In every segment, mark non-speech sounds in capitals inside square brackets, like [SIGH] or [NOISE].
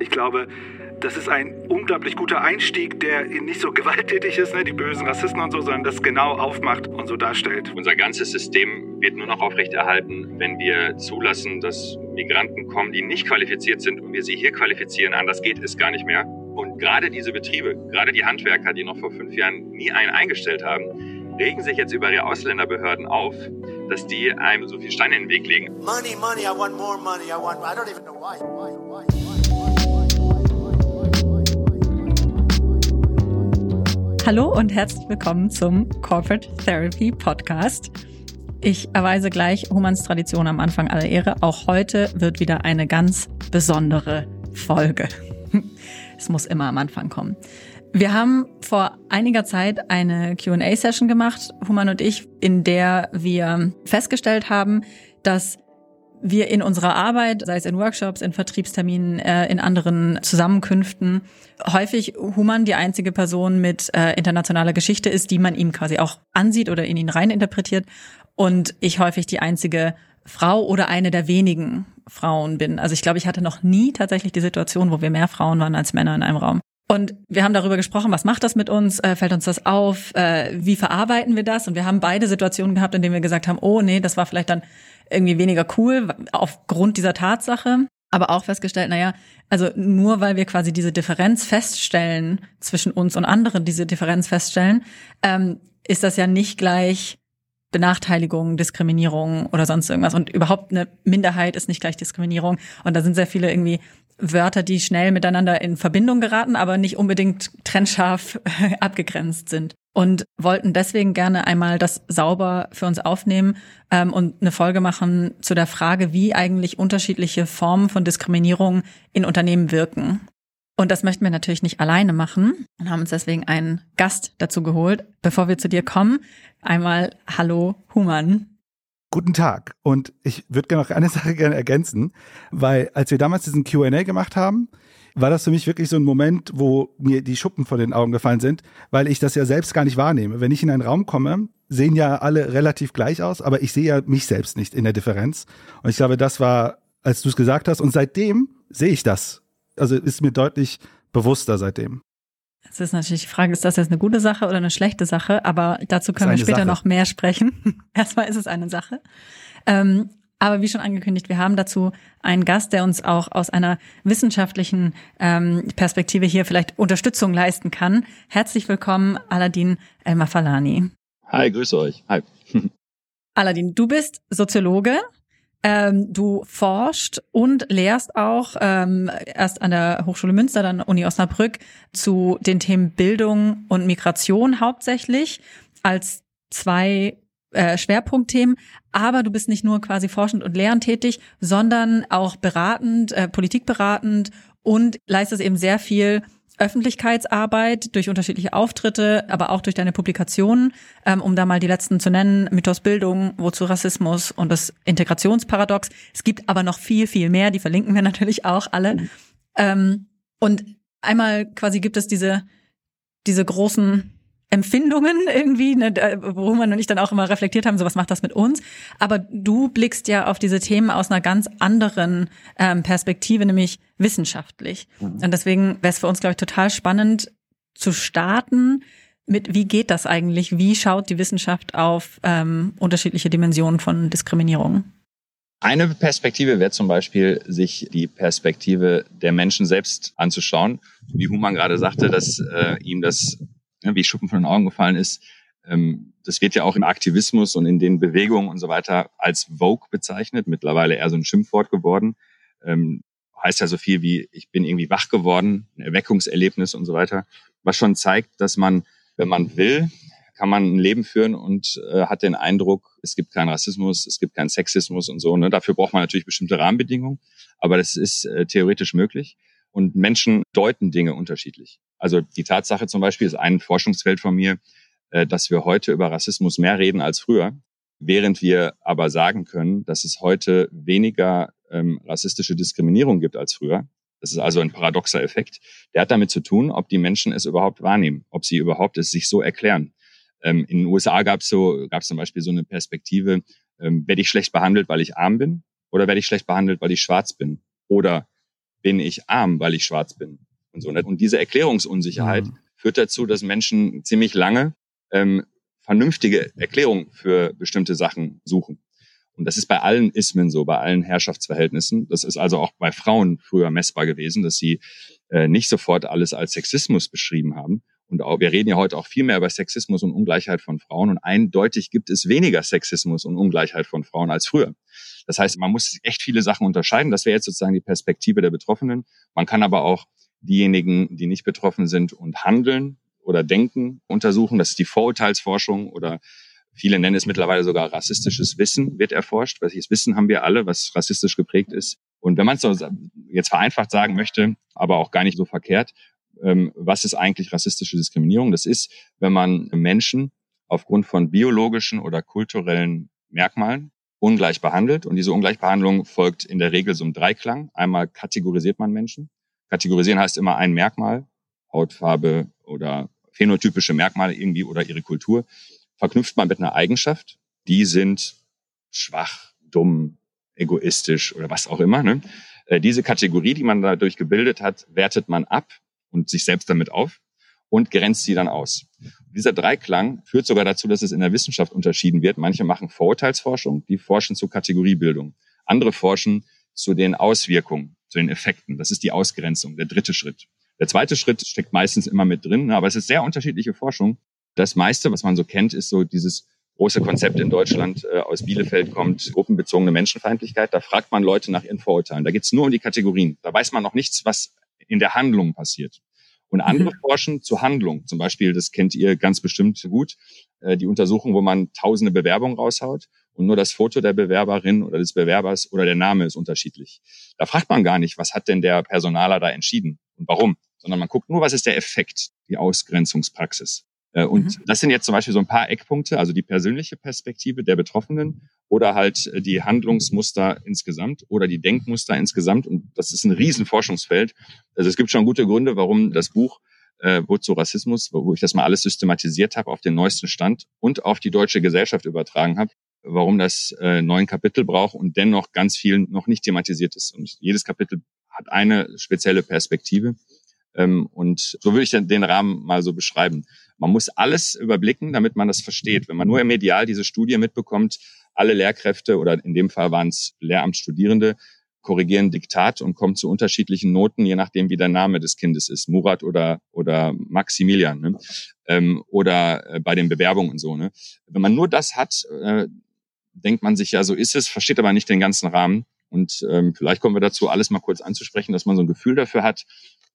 Ich glaube, das ist ein unglaublich guter Einstieg, der nicht so [LAUGHS] gewalttätig ist, ne, die bösen Rassisten und so, sondern das genau aufmacht und so darstellt. Unser ganzes System wird nur noch aufrechterhalten, wenn wir zulassen, dass Migranten kommen, die nicht qualifiziert sind und wir sie hier qualifizieren. Anders geht es gar nicht mehr. Und gerade diese Betriebe, gerade die Handwerker, die noch vor fünf Jahren nie einen eingestellt haben, regen sich jetzt über ihre Ausländerbehörden auf, dass die einem so viel Steine in den Weg legen. Money, money, I want more money. I want, I don't even know why. why, Hallo und herzlich willkommen zum Corporate Therapy Podcast. Ich erweise gleich Humans Tradition am Anfang aller Ehre. Auch heute wird wieder eine ganz besondere Folge. [LAUGHS] Es muss immer am Anfang kommen. Wir haben vor einiger Zeit eine QA-Session gemacht, Human und ich, in der wir festgestellt haben, dass wir in unserer Arbeit, sei es in Workshops, in Vertriebsterminen, äh, in anderen Zusammenkünften, häufig Human die einzige Person mit äh, internationaler Geschichte ist, die man ihm quasi auch ansieht oder in ihn reininterpretiert. Und ich häufig die einzige Frau oder eine der wenigen Frauen bin. Also ich glaube, ich hatte noch nie tatsächlich die Situation, wo wir mehr Frauen waren als Männer in einem Raum. Und wir haben darüber gesprochen, was macht das mit uns? Äh, fällt uns das auf? Äh, wie verarbeiten wir das? Und wir haben beide Situationen gehabt, in denen wir gesagt haben, oh nee, das war vielleicht dann irgendwie weniger cool aufgrund dieser Tatsache. Aber auch festgestellt, naja, also nur weil wir quasi diese Differenz feststellen zwischen uns und anderen, diese Differenz feststellen, ähm, ist das ja nicht gleich Benachteiligung, Diskriminierung oder sonst irgendwas. Und überhaupt eine Minderheit ist nicht gleich Diskriminierung. Und da sind sehr viele irgendwie Wörter, die schnell miteinander in Verbindung geraten, aber nicht unbedingt trennscharf abgegrenzt sind. Und wollten deswegen gerne einmal das sauber für uns aufnehmen ähm, und eine Folge machen zu der Frage, wie eigentlich unterschiedliche Formen von Diskriminierung in Unternehmen wirken. Und das möchten wir natürlich nicht alleine machen und haben uns deswegen einen Gast dazu geholt. Bevor wir zu dir kommen, einmal Hallo Human. Guten Tag. Und ich würde gerne noch eine [LAUGHS] Sache gerne ergänzen, weil als wir damals diesen QA gemacht haben, war das für mich wirklich so ein Moment, wo mir die Schuppen vor den Augen gefallen sind, weil ich das ja selbst gar nicht wahrnehme. Wenn ich in einen Raum komme, sehen ja alle relativ gleich aus, aber ich sehe ja mich selbst nicht in der Differenz. Und ich glaube, das war, als du es gesagt hast, und seitdem sehe ich das. Also ist mir deutlich bewusster seitdem. Es ist natürlich die Frage, ist das jetzt eine gute Sache oder eine schlechte Sache? Aber dazu können wir später Sache. noch mehr sprechen. [LAUGHS] Erstmal ist es eine Sache. Ähm, aber wie schon angekündigt, wir haben dazu einen Gast, der uns auch aus einer wissenschaftlichen ähm, Perspektive hier vielleicht Unterstützung leisten kann. Herzlich willkommen, Aladin El-Mafalani. Hi, grüße euch. Hi. [LAUGHS] Aladin, du bist Soziologe, ähm, du forscht und lehrst auch ähm, erst an der Hochschule Münster, dann Uni Osnabrück zu den Themen Bildung und Migration hauptsächlich als zwei äh, Schwerpunktthemen. Aber du bist nicht nur quasi forschend und lehrend tätig, sondern auch beratend, äh, politikberatend und leistest eben sehr viel Öffentlichkeitsarbeit durch unterschiedliche Auftritte, aber auch durch deine Publikationen, ähm, um da mal die letzten zu nennen, Mythos Bildung, wozu Rassismus und das Integrationsparadox. Es gibt aber noch viel, viel mehr, die verlinken wir [LAUGHS] natürlich auch alle. Ähm, und einmal quasi gibt es diese, diese großen Empfindungen irgendwie, ne, wo man und ich dann auch immer reflektiert haben, so was macht das mit uns. Aber du blickst ja auf diese Themen aus einer ganz anderen ähm, Perspektive, nämlich wissenschaftlich. Mhm. Und deswegen wäre es für uns, glaube ich, total spannend zu starten mit, wie geht das eigentlich? Wie schaut die Wissenschaft auf ähm, unterschiedliche Dimensionen von Diskriminierung? Eine Perspektive wäre zum Beispiel, sich die Perspektive der Menschen selbst anzuschauen. Wie Human gerade sagte, dass äh, ihm das Ne, wie Schuppen von den Augen gefallen ist, ähm, das wird ja auch im Aktivismus und in den Bewegungen und so weiter als Vogue bezeichnet, mittlerweile eher so ein Schimpfwort geworden. Ähm, heißt ja so viel wie, ich bin irgendwie wach geworden, ein Erweckungserlebnis und so weiter, was schon zeigt, dass man, wenn man will, kann man ein Leben führen und äh, hat den Eindruck, es gibt keinen Rassismus, es gibt keinen Sexismus und so. Ne? Dafür braucht man natürlich bestimmte Rahmenbedingungen, aber das ist äh, theoretisch möglich. Und Menschen deuten Dinge unterschiedlich. Also die Tatsache zum Beispiel ist ein Forschungsfeld von mir, äh, dass wir heute über Rassismus mehr reden als früher, während wir aber sagen können, dass es heute weniger ähm, rassistische Diskriminierung gibt als früher. Das ist also ein paradoxer Effekt. Der hat damit zu tun, ob die Menschen es überhaupt wahrnehmen, ob sie überhaupt es sich so erklären. Ähm, in den USA gab es so, gab es zum Beispiel so eine Perspektive, ähm, werde ich schlecht behandelt, weil ich arm bin, oder werde ich schlecht behandelt, weil ich schwarz bin? Oder bin ich arm, weil ich schwarz bin und so. Ne? Und diese Erklärungsunsicherheit mhm. führt dazu, dass Menschen ziemlich lange ähm, vernünftige Erklärungen für bestimmte Sachen suchen. Und das ist bei allen Ismen so, bei allen Herrschaftsverhältnissen. Das ist also auch bei Frauen früher messbar gewesen, dass sie äh, nicht sofort alles als Sexismus beschrieben haben. Und auch, wir reden ja heute auch viel mehr über Sexismus und Ungleichheit von Frauen. Und eindeutig gibt es weniger Sexismus und Ungleichheit von Frauen als früher. Das heißt, man muss echt viele Sachen unterscheiden. Das wäre jetzt sozusagen die Perspektive der Betroffenen. Man kann aber auch diejenigen, die nicht betroffen sind und handeln oder denken, untersuchen. Das ist die Vorurteilsforschung oder viele nennen es mittlerweile sogar rassistisches Wissen wird erforscht. Welches Wissen haben wir alle, was rassistisch geprägt ist? Und wenn man es jetzt vereinfacht sagen möchte, aber auch gar nicht so verkehrt, was ist eigentlich rassistische Diskriminierung? Das ist, wenn man Menschen aufgrund von biologischen oder kulturellen Merkmalen ungleich behandelt. Und diese Ungleichbehandlung folgt in der Regel so einem Dreiklang. Einmal kategorisiert man Menschen. Kategorisieren heißt immer ein Merkmal, Hautfarbe oder phänotypische Merkmale irgendwie oder ihre Kultur, verknüpft man mit einer Eigenschaft. Die sind schwach, dumm, egoistisch oder was auch immer. Ne? Äh, diese Kategorie, die man dadurch gebildet hat, wertet man ab und sich selbst damit auf und grenzt sie dann aus. Dieser Dreiklang führt sogar dazu, dass es in der Wissenschaft unterschieden wird. Manche machen Vorurteilsforschung, die forschen zur Kategoriebildung. Andere forschen zu den Auswirkungen, zu den Effekten. Das ist die Ausgrenzung, der dritte Schritt. Der zweite Schritt steckt meistens immer mit drin, aber es ist sehr unterschiedliche Forschung. Das meiste, was man so kennt, ist so dieses große Konzept in Deutschland äh, aus Bielefeld kommt, gruppenbezogene Menschenfeindlichkeit. Da fragt man Leute nach ihren Vorurteilen. Da geht es nur um die Kategorien. Da weiß man noch nichts, was in der Handlung passiert. Und andere mhm. forschen zur Handlung. Zum Beispiel, das kennt ihr ganz bestimmt gut, äh, die Untersuchung, wo man tausende Bewerbungen raushaut und nur das Foto der Bewerberin oder des Bewerbers oder der Name ist unterschiedlich. Da fragt man gar nicht, was hat denn der Personaler da entschieden und warum, sondern man guckt nur, was ist der Effekt, die Ausgrenzungspraxis. Äh, und mhm. das sind jetzt zum Beispiel so ein paar Eckpunkte, also die persönliche Perspektive der Betroffenen oder halt äh, die Handlungsmuster insgesamt oder die Denkmuster insgesamt. Und das ist ein Riesenforschungsfeld. Also es gibt schon gute Gründe, warum das Buch äh, Wozu Rassismus, wo ich das mal alles systematisiert habe auf den neuesten Stand und auf die deutsche Gesellschaft übertragen habe, warum das äh, neun Kapitel braucht und dennoch ganz viel noch nicht thematisiert ist. Und jedes Kapitel hat eine spezielle Perspektive. Ähm, und so würde ich den Rahmen mal so beschreiben. Man muss alles überblicken, damit man das versteht. Wenn man nur im Medial diese Studie mitbekommt, alle Lehrkräfte oder in dem Fall waren es Lehramtsstudierende, korrigieren Diktat und kommen zu unterschiedlichen Noten, je nachdem, wie der Name des Kindes ist, Murat oder, oder Maximilian, ne? ähm, oder äh, bei den Bewerbungen und so. Ne? Wenn man nur das hat, äh, denkt man sich ja, so ist es, versteht aber nicht den ganzen Rahmen. Und ähm, vielleicht kommen wir dazu, alles mal kurz anzusprechen, dass man so ein Gefühl dafür hat,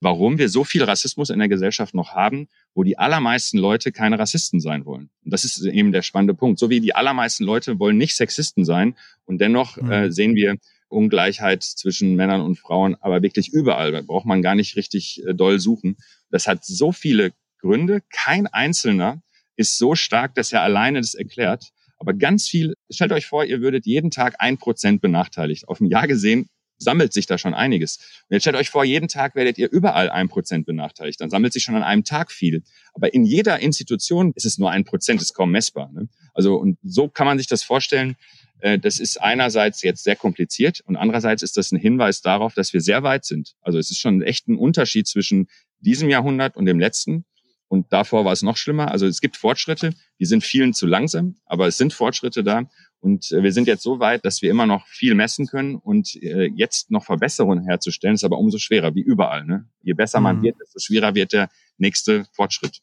warum wir so viel Rassismus in der Gesellschaft noch haben, wo die allermeisten Leute keine Rassisten sein wollen. Und das ist eben der spannende Punkt. So wie die allermeisten Leute wollen nicht Sexisten sein und dennoch mhm. äh, sehen wir Ungleichheit zwischen Männern und Frauen, aber wirklich überall. Da braucht man gar nicht richtig äh, doll suchen. Das hat so viele Gründe. Kein einzelner ist so stark, dass er alleine das erklärt. Aber ganz viel, stellt euch vor, ihr würdet jeden Tag ein Prozent benachteiligt. Auf ein Jahr gesehen sammelt sich da schon einiges. Und jetzt stellt euch vor, jeden Tag werdet ihr überall ein Prozent benachteiligt. Dann sammelt sich schon an einem Tag viel. Aber in jeder Institution ist es nur ein Prozent, ist kaum messbar. Ne? Also, und so kann man sich das vorstellen. Äh, das ist einerseits jetzt sehr kompliziert und andererseits ist das ein Hinweis darauf, dass wir sehr weit sind. Also es ist schon echt ein Unterschied zwischen diesem Jahrhundert und dem letzten. Und davor war es noch schlimmer. Also es gibt Fortschritte, die sind vielen zu langsam, aber es sind Fortschritte da. Und äh, wir sind jetzt so weit, dass wir immer noch viel messen können und äh, jetzt noch Verbesserungen herzustellen, ist aber umso schwerer, wie überall. Ne? Je besser man mhm. wird, desto schwerer wird der nächste Fortschritt.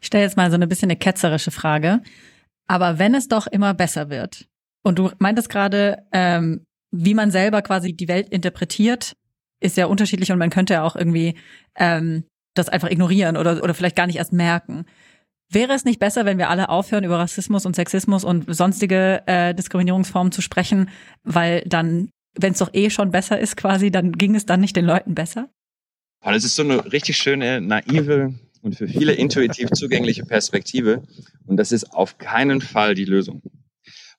Ich stelle jetzt mal so eine bisschen eine ketzerische Frage. Aber wenn es doch immer besser wird, und du meintest gerade, ähm, wie man selber quasi die Welt interpretiert, ist ja unterschiedlich und man könnte ja auch irgendwie ähm, das einfach ignorieren oder, oder vielleicht gar nicht erst merken. Wäre es nicht besser, wenn wir alle aufhören, über Rassismus und Sexismus und sonstige äh, Diskriminierungsformen zu sprechen, weil dann, wenn es doch eh schon besser ist quasi, dann ging es dann nicht den Leuten besser? Das ist so eine richtig schöne, naive und für viele intuitiv zugängliche Perspektive. Und das ist auf keinen Fall die Lösung.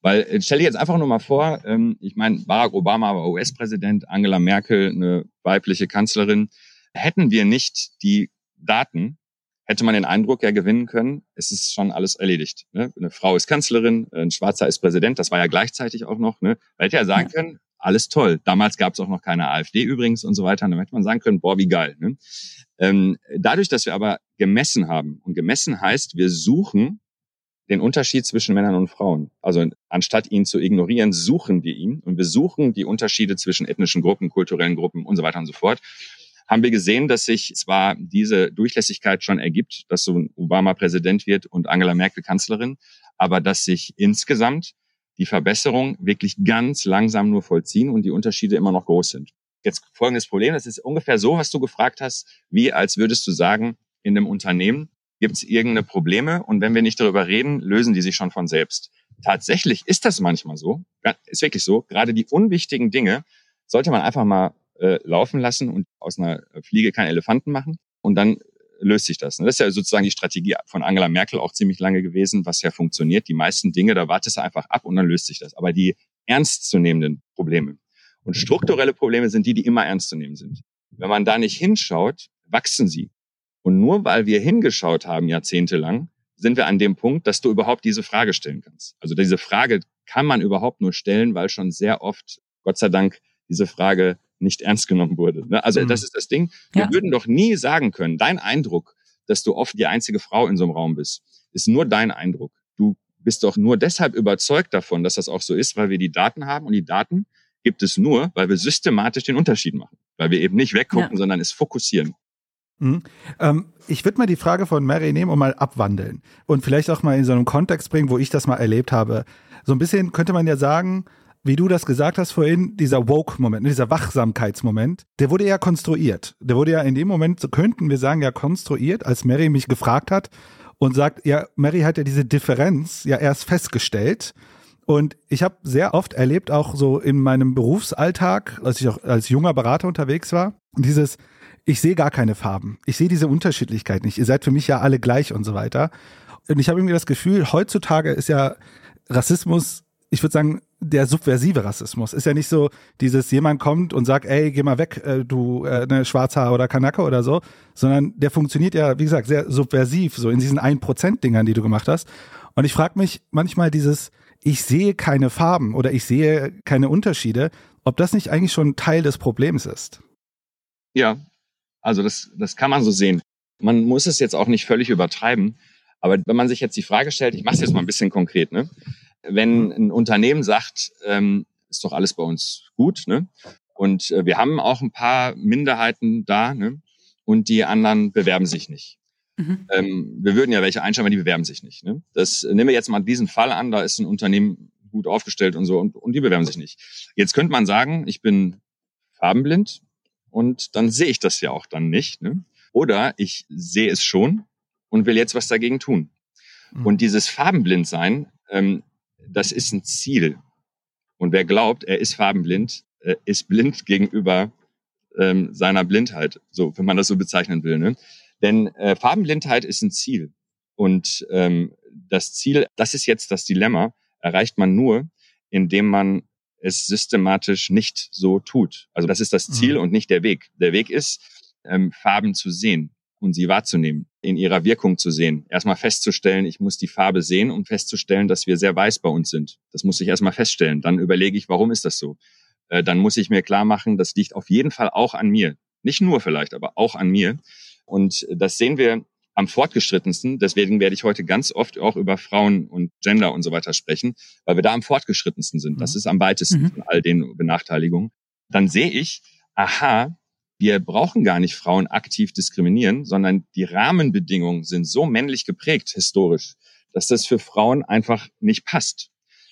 Weil äh, stell dir jetzt einfach nur mal vor, ähm, ich meine, Barack Obama war US-Präsident, Angela Merkel eine weibliche Kanzlerin. Hätten wir nicht die Daten, hätte man den Eindruck ja gewinnen können, es ist schon alles erledigt. Ne? Eine Frau ist Kanzlerin, ein Schwarzer ist Präsident, das war ja gleichzeitig auch noch. Ne? Man hätte ja sagen können, alles toll. Damals gab es auch noch keine AfD übrigens und so weiter. Und dann hätte man sagen können, boah, wie geil. Ne? Ähm, dadurch, dass wir aber gemessen haben, und gemessen heißt, wir suchen den Unterschied zwischen Männern und Frauen. Also anstatt ihn zu ignorieren, suchen wir ihn und wir suchen die Unterschiede zwischen ethnischen Gruppen, kulturellen Gruppen und so weiter und so fort. Haben wir gesehen, dass sich zwar diese Durchlässigkeit schon ergibt, dass so Obama Präsident wird und Angela Merkel Kanzlerin, aber dass sich insgesamt die Verbesserungen wirklich ganz langsam nur vollziehen und die Unterschiede immer noch groß sind. Jetzt folgendes Problem, das ist ungefähr so, was du gefragt hast, wie als würdest du sagen, in einem Unternehmen, Gibt es irgendeine Probleme? Und wenn wir nicht darüber reden, lösen die sich schon von selbst. Tatsächlich ist das manchmal so. Ist wirklich so. Gerade die unwichtigen Dinge sollte man einfach mal äh, laufen lassen und aus einer Fliege keinen Elefanten machen. Und dann löst sich das. Das ist ja sozusagen die Strategie von Angela Merkel auch ziemlich lange gewesen, was ja funktioniert. Die meisten Dinge, da wartest du einfach ab und dann löst sich das. Aber die ernstzunehmenden Probleme und strukturelle Probleme sind die, die immer ernst zu nehmen sind. Wenn man da nicht hinschaut, wachsen sie. Und nur weil wir hingeschaut haben jahrzehntelang, sind wir an dem Punkt, dass du überhaupt diese Frage stellen kannst. Also diese Frage kann man überhaupt nur stellen, weil schon sehr oft, Gott sei Dank, diese Frage nicht ernst genommen wurde. Ne? Also mhm. das ist das Ding. Wir ja. würden doch nie sagen können, dein Eindruck, dass du oft die einzige Frau in so einem Raum bist, ist nur dein Eindruck. Du bist doch nur deshalb überzeugt davon, dass das auch so ist, weil wir die Daten haben und die Daten gibt es nur, weil wir systematisch den Unterschied machen. Weil wir eben nicht weggucken, ja. sondern es fokussieren. Mhm. Ähm, ich würde mal die Frage von Mary nehmen und mal abwandeln und vielleicht auch mal in so einen Kontext bringen, wo ich das mal erlebt habe. So ein bisschen könnte man ja sagen, wie du das gesagt hast vorhin, dieser Woke-Moment, dieser Wachsamkeitsmoment, der wurde ja konstruiert. Der wurde ja in dem Moment, so könnten wir sagen, ja konstruiert, als Mary mich gefragt hat und sagt, ja, Mary hat ja diese Differenz ja erst festgestellt. Und ich habe sehr oft erlebt, auch so in meinem Berufsalltag, als ich auch als junger Berater unterwegs war, dieses, ich sehe gar keine Farben. Ich sehe diese Unterschiedlichkeit nicht. Ihr seid für mich ja alle gleich und so weiter. Und ich habe irgendwie das Gefühl, heutzutage ist ja Rassismus, ich würde sagen, der subversive Rassismus. Ist ja nicht so, dieses jemand kommt und sagt, ey, geh mal weg, äh, du äh, ne, Schwarzhaar oder Kanake oder so, sondern der funktioniert ja, wie gesagt, sehr subversiv, so in diesen 1%-Dingern, die du gemacht hast. Und ich frage mich manchmal dieses, ich sehe keine Farben oder ich sehe keine Unterschiede, ob das nicht eigentlich schon Teil des Problems ist. Ja, also das, das kann man so sehen. Man muss es jetzt auch nicht völlig übertreiben. Aber wenn man sich jetzt die Frage stellt, ich mache es jetzt mal ein bisschen konkret, ne? Wenn ein Unternehmen sagt, ähm, ist doch alles bei uns gut, ne? und äh, wir haben auch ein paar Minderheiten da, ne? und die anderen bewerben sich nicht. Mhm. Ähm, wir würden ja welche einstellen, aber die bewerben sich nicht. Ne? Das nehmen wir jetzt mal diesen Fall an, da ist ein Unternehmen gut aufgestellt und so und, und die bewerben sich nicht. Jetzt könnte man sagen, ich bin farbenblind, und dann sehe ich das ja auch dann nicht. Ne? Oder ich sehe es schon und will jetzt was dagegen tun. Mhm. Und dieses Farbenblindsein, ähm, das ist ein Ziel. Und wer glaubt, er ist farbenblind, äh, ist blind [LAUGHS] gegenüber ähm, seiner Blindheit, so wenn man das so bezeichnen will. Ne? Denn äh, Farbenblindheit ist ein Ziel. Und ähm, das Ziel, das ist jetzt das Dilemma, erreicht man nur, indem man es systematisch nicht so tut. Also das ist das Ziel mhm. und nicht der Weg. Der Weg ist, ähm, Farben zu sehen und sie wahrzunehmen, in ihrer Wirkung zu sehen. Erstmal festzustellen, ich muss die Farbe sehen, um festzustellen, dass wir sehr weiß bei uns sind. Das muss ich erstmal feststellen. Dann überlege ich, warum ist das so? Äh, dann muss ich mir klar machen, das liegt auf jeden Fall auch an mir. Nicht nur vielleicht, aber auch an mir. Und das sehen wir am fortgeschrittensten. Deswegen werde ich heute ganz oft auch über Frauen und Gender und so weiter sprechen, weil wir da am fortgeschrittensten sind. Das mhm. ist am weitesten mhm. von all den Benachteiligungen. Dann sehe ich, aha, wir brauchen gar nicht Frauen aktiv diskriminieren, sondern die Rahmenbedingungen sind so männlich geprägt historisch, dass das für Frauen einfach nicht passt.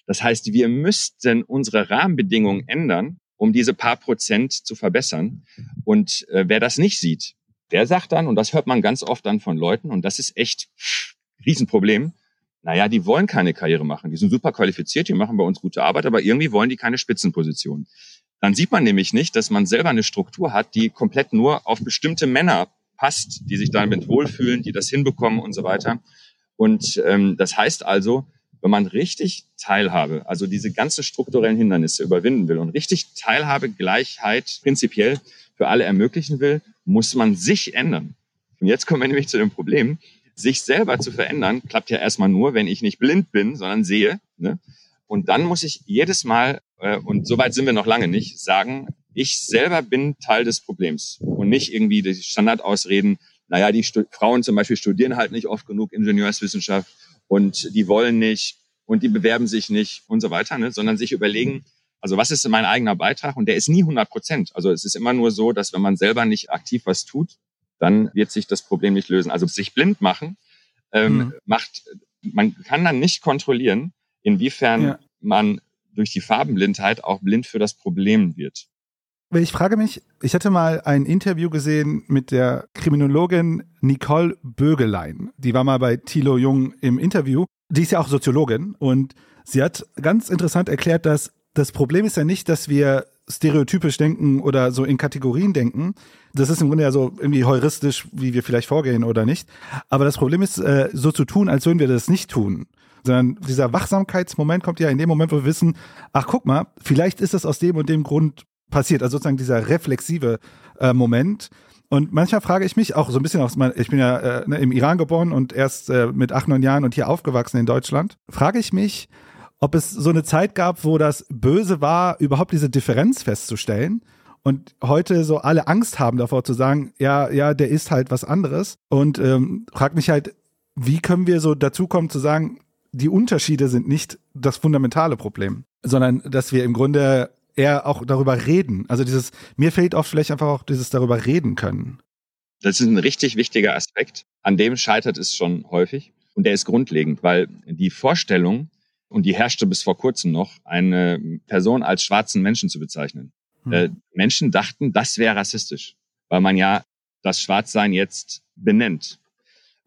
Das heißt, wir müssten unsere Rahmenbedingungen ändern, um diese paar Prozent zu verbessern. Und äh, wer das nicht sieht, der sagt dann, und das hört man ganz oft dann von Leuten, und das ist echt Riesenproblem, naja, die wollen keine Karriere machen. Die sind super qualifiziert, die machen bei uns gute Arbeit, aber irgendwie wollen die keine Spitzenposition. Dann sieht man nämlich nicht, dass man selber eine Struktur hat, die komplett nur auf bestimmte Männer passt, die sich damit wohlfühlen, die das hinbekommen und so weiter. Und ähm, das heißt also, wenn man richtig Teilhabe, also diese ganzen strukturellen Hindernisse überwinden will und richtig Teilhabe, Gleichheit prinzipiell für alle ermöglichen will, muss man sich ändern. Und jetzt kommen wir nämlich zu dem Problem, sich selber zu verändern, klappt ja erstmal nur, wenn ich nicht blind bin, sondern sehe. Ne? Und dann muss ich jedes Mal äh, und soweit sind wir noch lange nicht, sagen, ich selber bin Teil des Problems und nicht irgendwie die Standardausreden, naja, die Stu Frauen zum Beispiel studieren halt nicht oft genug Ingenieurswissenschaft und die wollen nicht und die bewerben sich nicht und so weiter, ne? sondern sich überlegen, also was ist mein eigener Beitrag? Und der ist nie 100 Prozent. Also es ist immer nur so, dass wenn man selber nicht aktiv was tut, dann wird sich das Problem nicht lösen. Also sich blind machen ähm, mhm. macht, man kann dann nicht kontrollieren, inwiefern ja. man durch die Farbenblindheit auch blind für das Problem wird. Ich frage mich, ich hatte mal ein Interview gesehen mit der Kriminologin Nicole Bögelein. Die war mal bei Thilo Jung im Interview. Die ist ja auch Soziologin und sie hat ganz interessant erklärt, dass das Problem ist ja nicht, dass wir stereotypisch denken oder so in Kategorien denken. Das ist im Grunde ja so irgendwie heuristisch, wie wir vielleicht vorgehen oder nicht. Aber das Problem ist, äh, so zu tun, als würden wir das nicht tun. Sondern dieser Wachsamkeitsmoment kommt ja in dem Moment, wo wir wissen, ach guck mal, vielleicht ist das aus dem und dem Grund passiert. Also sozusagen dieser reflexive äh, Moment. Und manchmal frage ich mich auch so ein bisschen aus, ich bin ja äh, ne, im Iran geboren und erst äh, mit acht, neun Jahren und hier aufgewachsen in Deutschland, frage ich mich, ob es so eine Zeit gab, wo das Böse war, überhaupt diese Differenz festzustellen. Und heute so alle Angst haben davor zu sagen, ja, ja, der ist halt was anderes. Und ähm, frag mich halt, wie können wir so dazu kommen zu sagen, die Unterschiede sind nicht das fundamentale Problem, sondern dass wir im Grunde eher auch darüber reden. Also dieses, mir fehlt oft vielleicht einfach auch dieses darüber reden können. Das ist ein richtig wichtiger Aspekt. An dem scheitert es schon häufig. Und der ist grundlegend, weil die Vorstellung, und die herrschte bis vor kurzem noch, eine Person als schwarzen Menschen zu bezeichnen. Hm. Äh, Menschen dachten, das wäre rassistisch, weil man ja das Schwarzsein jetzt benennt.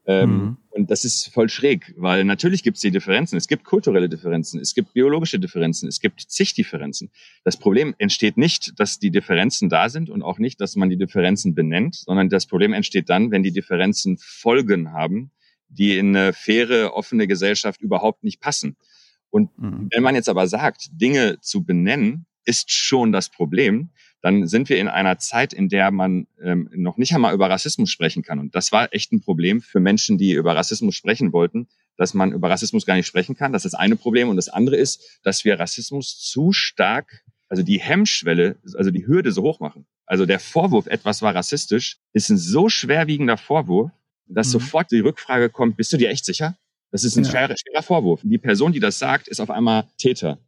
Ähm, mhm. Und das ist voll schräg, weil natürlich gibt es die Differenzen. Es gibt kulturelle Differenzen, es gibt biologische Differenzen, es gibt zig Differenzen. Das Problem entsteht nicht, dass die Differenzen da sind und auch nicht, dass man die Differenzen benennt, sondern das Problem entsteht dann, wenn die Differenzen Folgen haben, die in eine faire, offene Gesellschaft überhaupt nicht passen. Und mhm. wenn man jetzt aber sagt, Dinge zu benennen, ist schon das Problem, dann sind wir in einer Zeit, in der man ähm, noch nicht einmal über Rassismus sprechen kann. Und das war echt ein Problem für Menschen, die über Rassismus sprechen wollten, dass man über Rassismus gar nicht sprechen kann. Das ist das eine Problem. Und das andere ist, dass wir Rassismus zu stark, also die Hemmschwelle, also die Hürde so hoch machen. Also der Vorwurf, etwas war rassistisch, ist ein so schwerwiegender Vorwurf, dass mhm. sofort die Rückfrage kommt, bist du dir echt sicher? Das ist ein ja. schwerer, schwerer Vorwurf. Die Person, die das sagt, ist auf einmal Täter.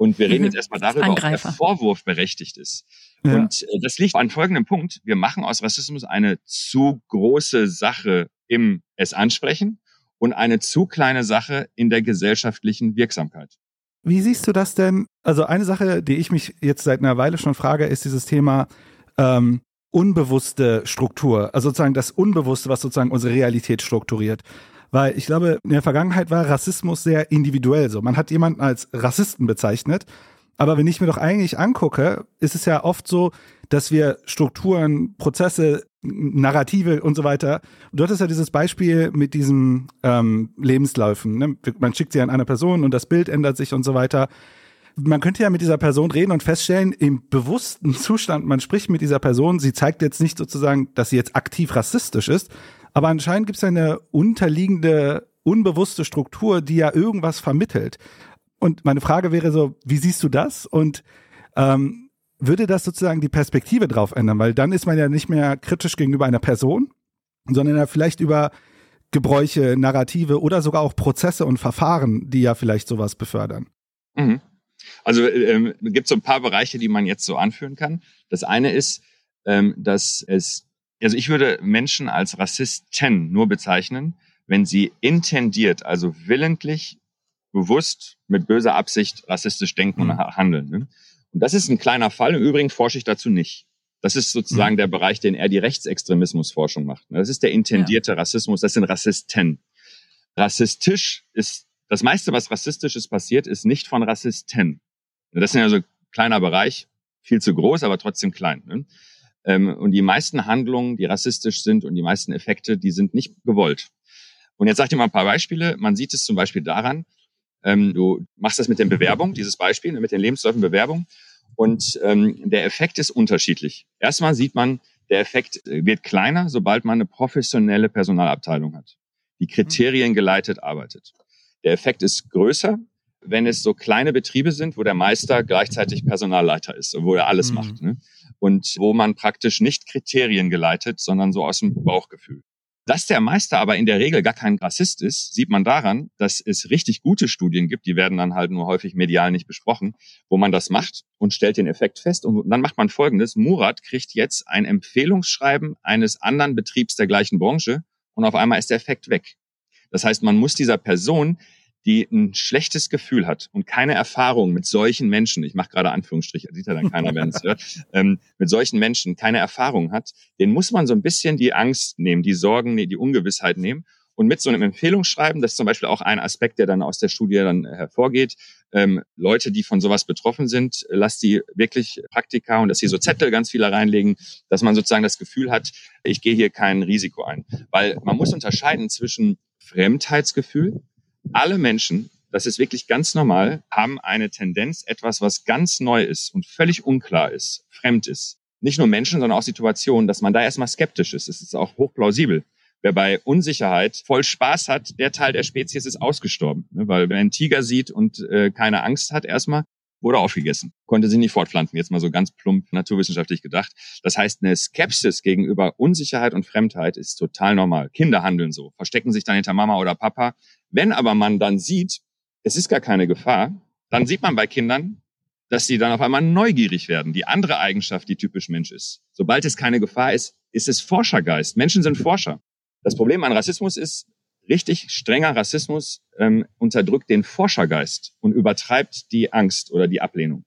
Und wir reden mhm. jetzt erstmal darüber, Angreifer. ob der Vorwurf berechtigt ist. Ja. Und äh, das liegt an folgendem Punkt. Wir machen aus Rassismus eine zu große Sache im es ansprechen und eine zu kleine Sache in der gesellschaftlichen Wirksamkeit. Wie siehst du das denn? Also eine Sache, die ich mich jetzt seit einer Weile schon frage, ist dieses Thema ähm, unbewusste Struktur. Also sozusagen das Unbewusste, was sozusagen unsere Realität strukturiert. Weil ich glaube, in der Vergangenheit war Rassismus sehr individuell so. Man hat jemanden als Rassisten bezeichnet. Aber wenn ich mir doch eigentlich angucke, ist es ja oft so, dass wir Strukturen, Prozesse, Narrative und so weiter. Du hattest ja dieses Beispiel mit diesen ähm, Lebensläufen. Ne? Man schickt sie an eine Person und das Bild ändert sich und so weiter. Man könnte ja mit dieser Person reden und feststellen, im bewussten Zustand, man spricht mit dieser Person, sie zeigt jetzt nicht sozusagen, dass sie jetzt aktiv rassistisch ist, aber anscheinend gibt es eine unterliegende, unbewusste Struktur, die ja irgendwas vermittelt. Und meine Frage wäre so, wie siehst du das? Und ähm, würde das sozusagen die Perspektive drauf ändern? Weil dann ist man ja nicht mehr kritisch gegenüber einer Person, sondern ja vielleicht über Gebräuche, Narrative oder sogar auch Prozesse und Verfahren, die ja vielleicht sowas befördern. Mhm. Also ähm, gibt so ein paar Bereiche, die man jetzt so anführen kann. Das eine ist, ähm, dass es also ich würde Menschen als Rassisten nur bezeichnen, wenn sie intendiert, also willentlich, bewusst, mit böser Absicht rassistisch denken mhm. und handeln. Ne? Und das ist ein kleiner Fall. Im Übrigen forsche ich dazu nicht. Das ist sozusagen mhm. der Bereich, den er die Rechtsextremismusforschung macht. Ne? Das ist der intendierte ja. Rassismus. Das sind Rassisten. Rassistisch ist, das meiste, was rassistisch ist passiert, ist nicht von Rassisten. Das ist ja so ein kleiner Bereich, viel zu groß, aber trotzdem klein. Ne? Ähm, und die meisten Handlungen, die rassistisch sind und die meisten Effekte, die sind nicht gewollt. Und jetzt sag ich dir mal ein paar Beispiele. Man sieht es zum Beispiel daran, ähm, du machst das mit den Bewerbungen, dieses Beispiel, mit den Lebensläufen Bewerbung. Und ähm, der Effekt ist unterschiedlich. Erstmal sieht man, der Effekt wird kleiner, sobald man eine professionelle Personalabteilung hat, die Kriterien geleitet arbeitet. Der Effekt ist größer, wenn es so kleine Betriebe sind, wo der Meister gleichzeitig Personalleiter ist, wo er alles mhm. macht. Ne? Und wo man praktisch nicht Kriterien geleitet, sondern so aus dem Bauchgefühl. Dass der Meister aber in der Regel gar kein Rassist ist, sieht man daran, dass es richtig gute Studien gibt, die werden dann halt nur häufig medial nicht besprochen, wo man das macht und stellt den Effekt fest. Und dann macht man Folgendes. Murat kriegt jetzt ein Empfehlungsschreiben eines anderen Betriebs der gleichen Branche und auf einmal ist der Effekt weg. Das heißt, man muss dieser Person die ein schlechtes Gefühl hat und keine Erfahrung mit solchen Menschen, ich mache gerade Anführungsstriche, sieht ja dann keiner, wenn es hört, [LAUGHS] ähm, mit solchen Menschen keine Erfahrung hat, den muss man so ein bisschen die Angst nehmen, die Sorgen, die Ungewissheit nehmen und mit so einem Empfehlungsschreiben, das ist zum Beispiel auch ein Aspekt, der dann aus der Studie dann hervorgeht, ähm, Leute, die von sowas betroffen sind, lasst die wirklich Praktika und dass sie so Zettel ganz viele reinlegen, dass man sozusagen das Gefühl hat, ich gehe hier kein Risiko ein. Weil man muss unterscheiden zwischen Fremdheitsgefühl, alle Menschen, das ist wirklich ganz normal, haben eine Tendenz, etwas, was ganz neu ist und völlig unklar ist, fremd ist. Nicht nur Menschen, sondern auch Situationen, dass man da erstmal skeptisch ist. Es ist auch hochplausibel. Wer bei Unsicherheit voll Spaß hat, der Teil der Spezies ist ausgestorben. Ne? Weil wer einen Tiger sieht und äh, keine Angst hat erstmal, wurde aufgegessen. Konnte sich nicht fortpflanzen. Jetzt mal so ganz plump naturwissenschaftlich gedacht. Das heißt, eine Skepsis gegenüber Unsicherheit und Fremdheit ist total normal. Kinder handeln so, verstecken sich dann hinter Mama oder Papa. Wenn aber man dann sieht, es ist gar keine Gefahr, dann sieht man bei Kindern, dass sie dann auf einmal neugierig werden. Die andere Eigenschaft, die typisch Mensch ist. Sobald es keine Gefahr ist, ist es Forschergeist. Menschen sind Forscher. Das Problem an Rassismus ist, richtig strenger Rassismus ähm, unterdrückt den Forschergeist und übertreibt die Angst oder die Ablehnung.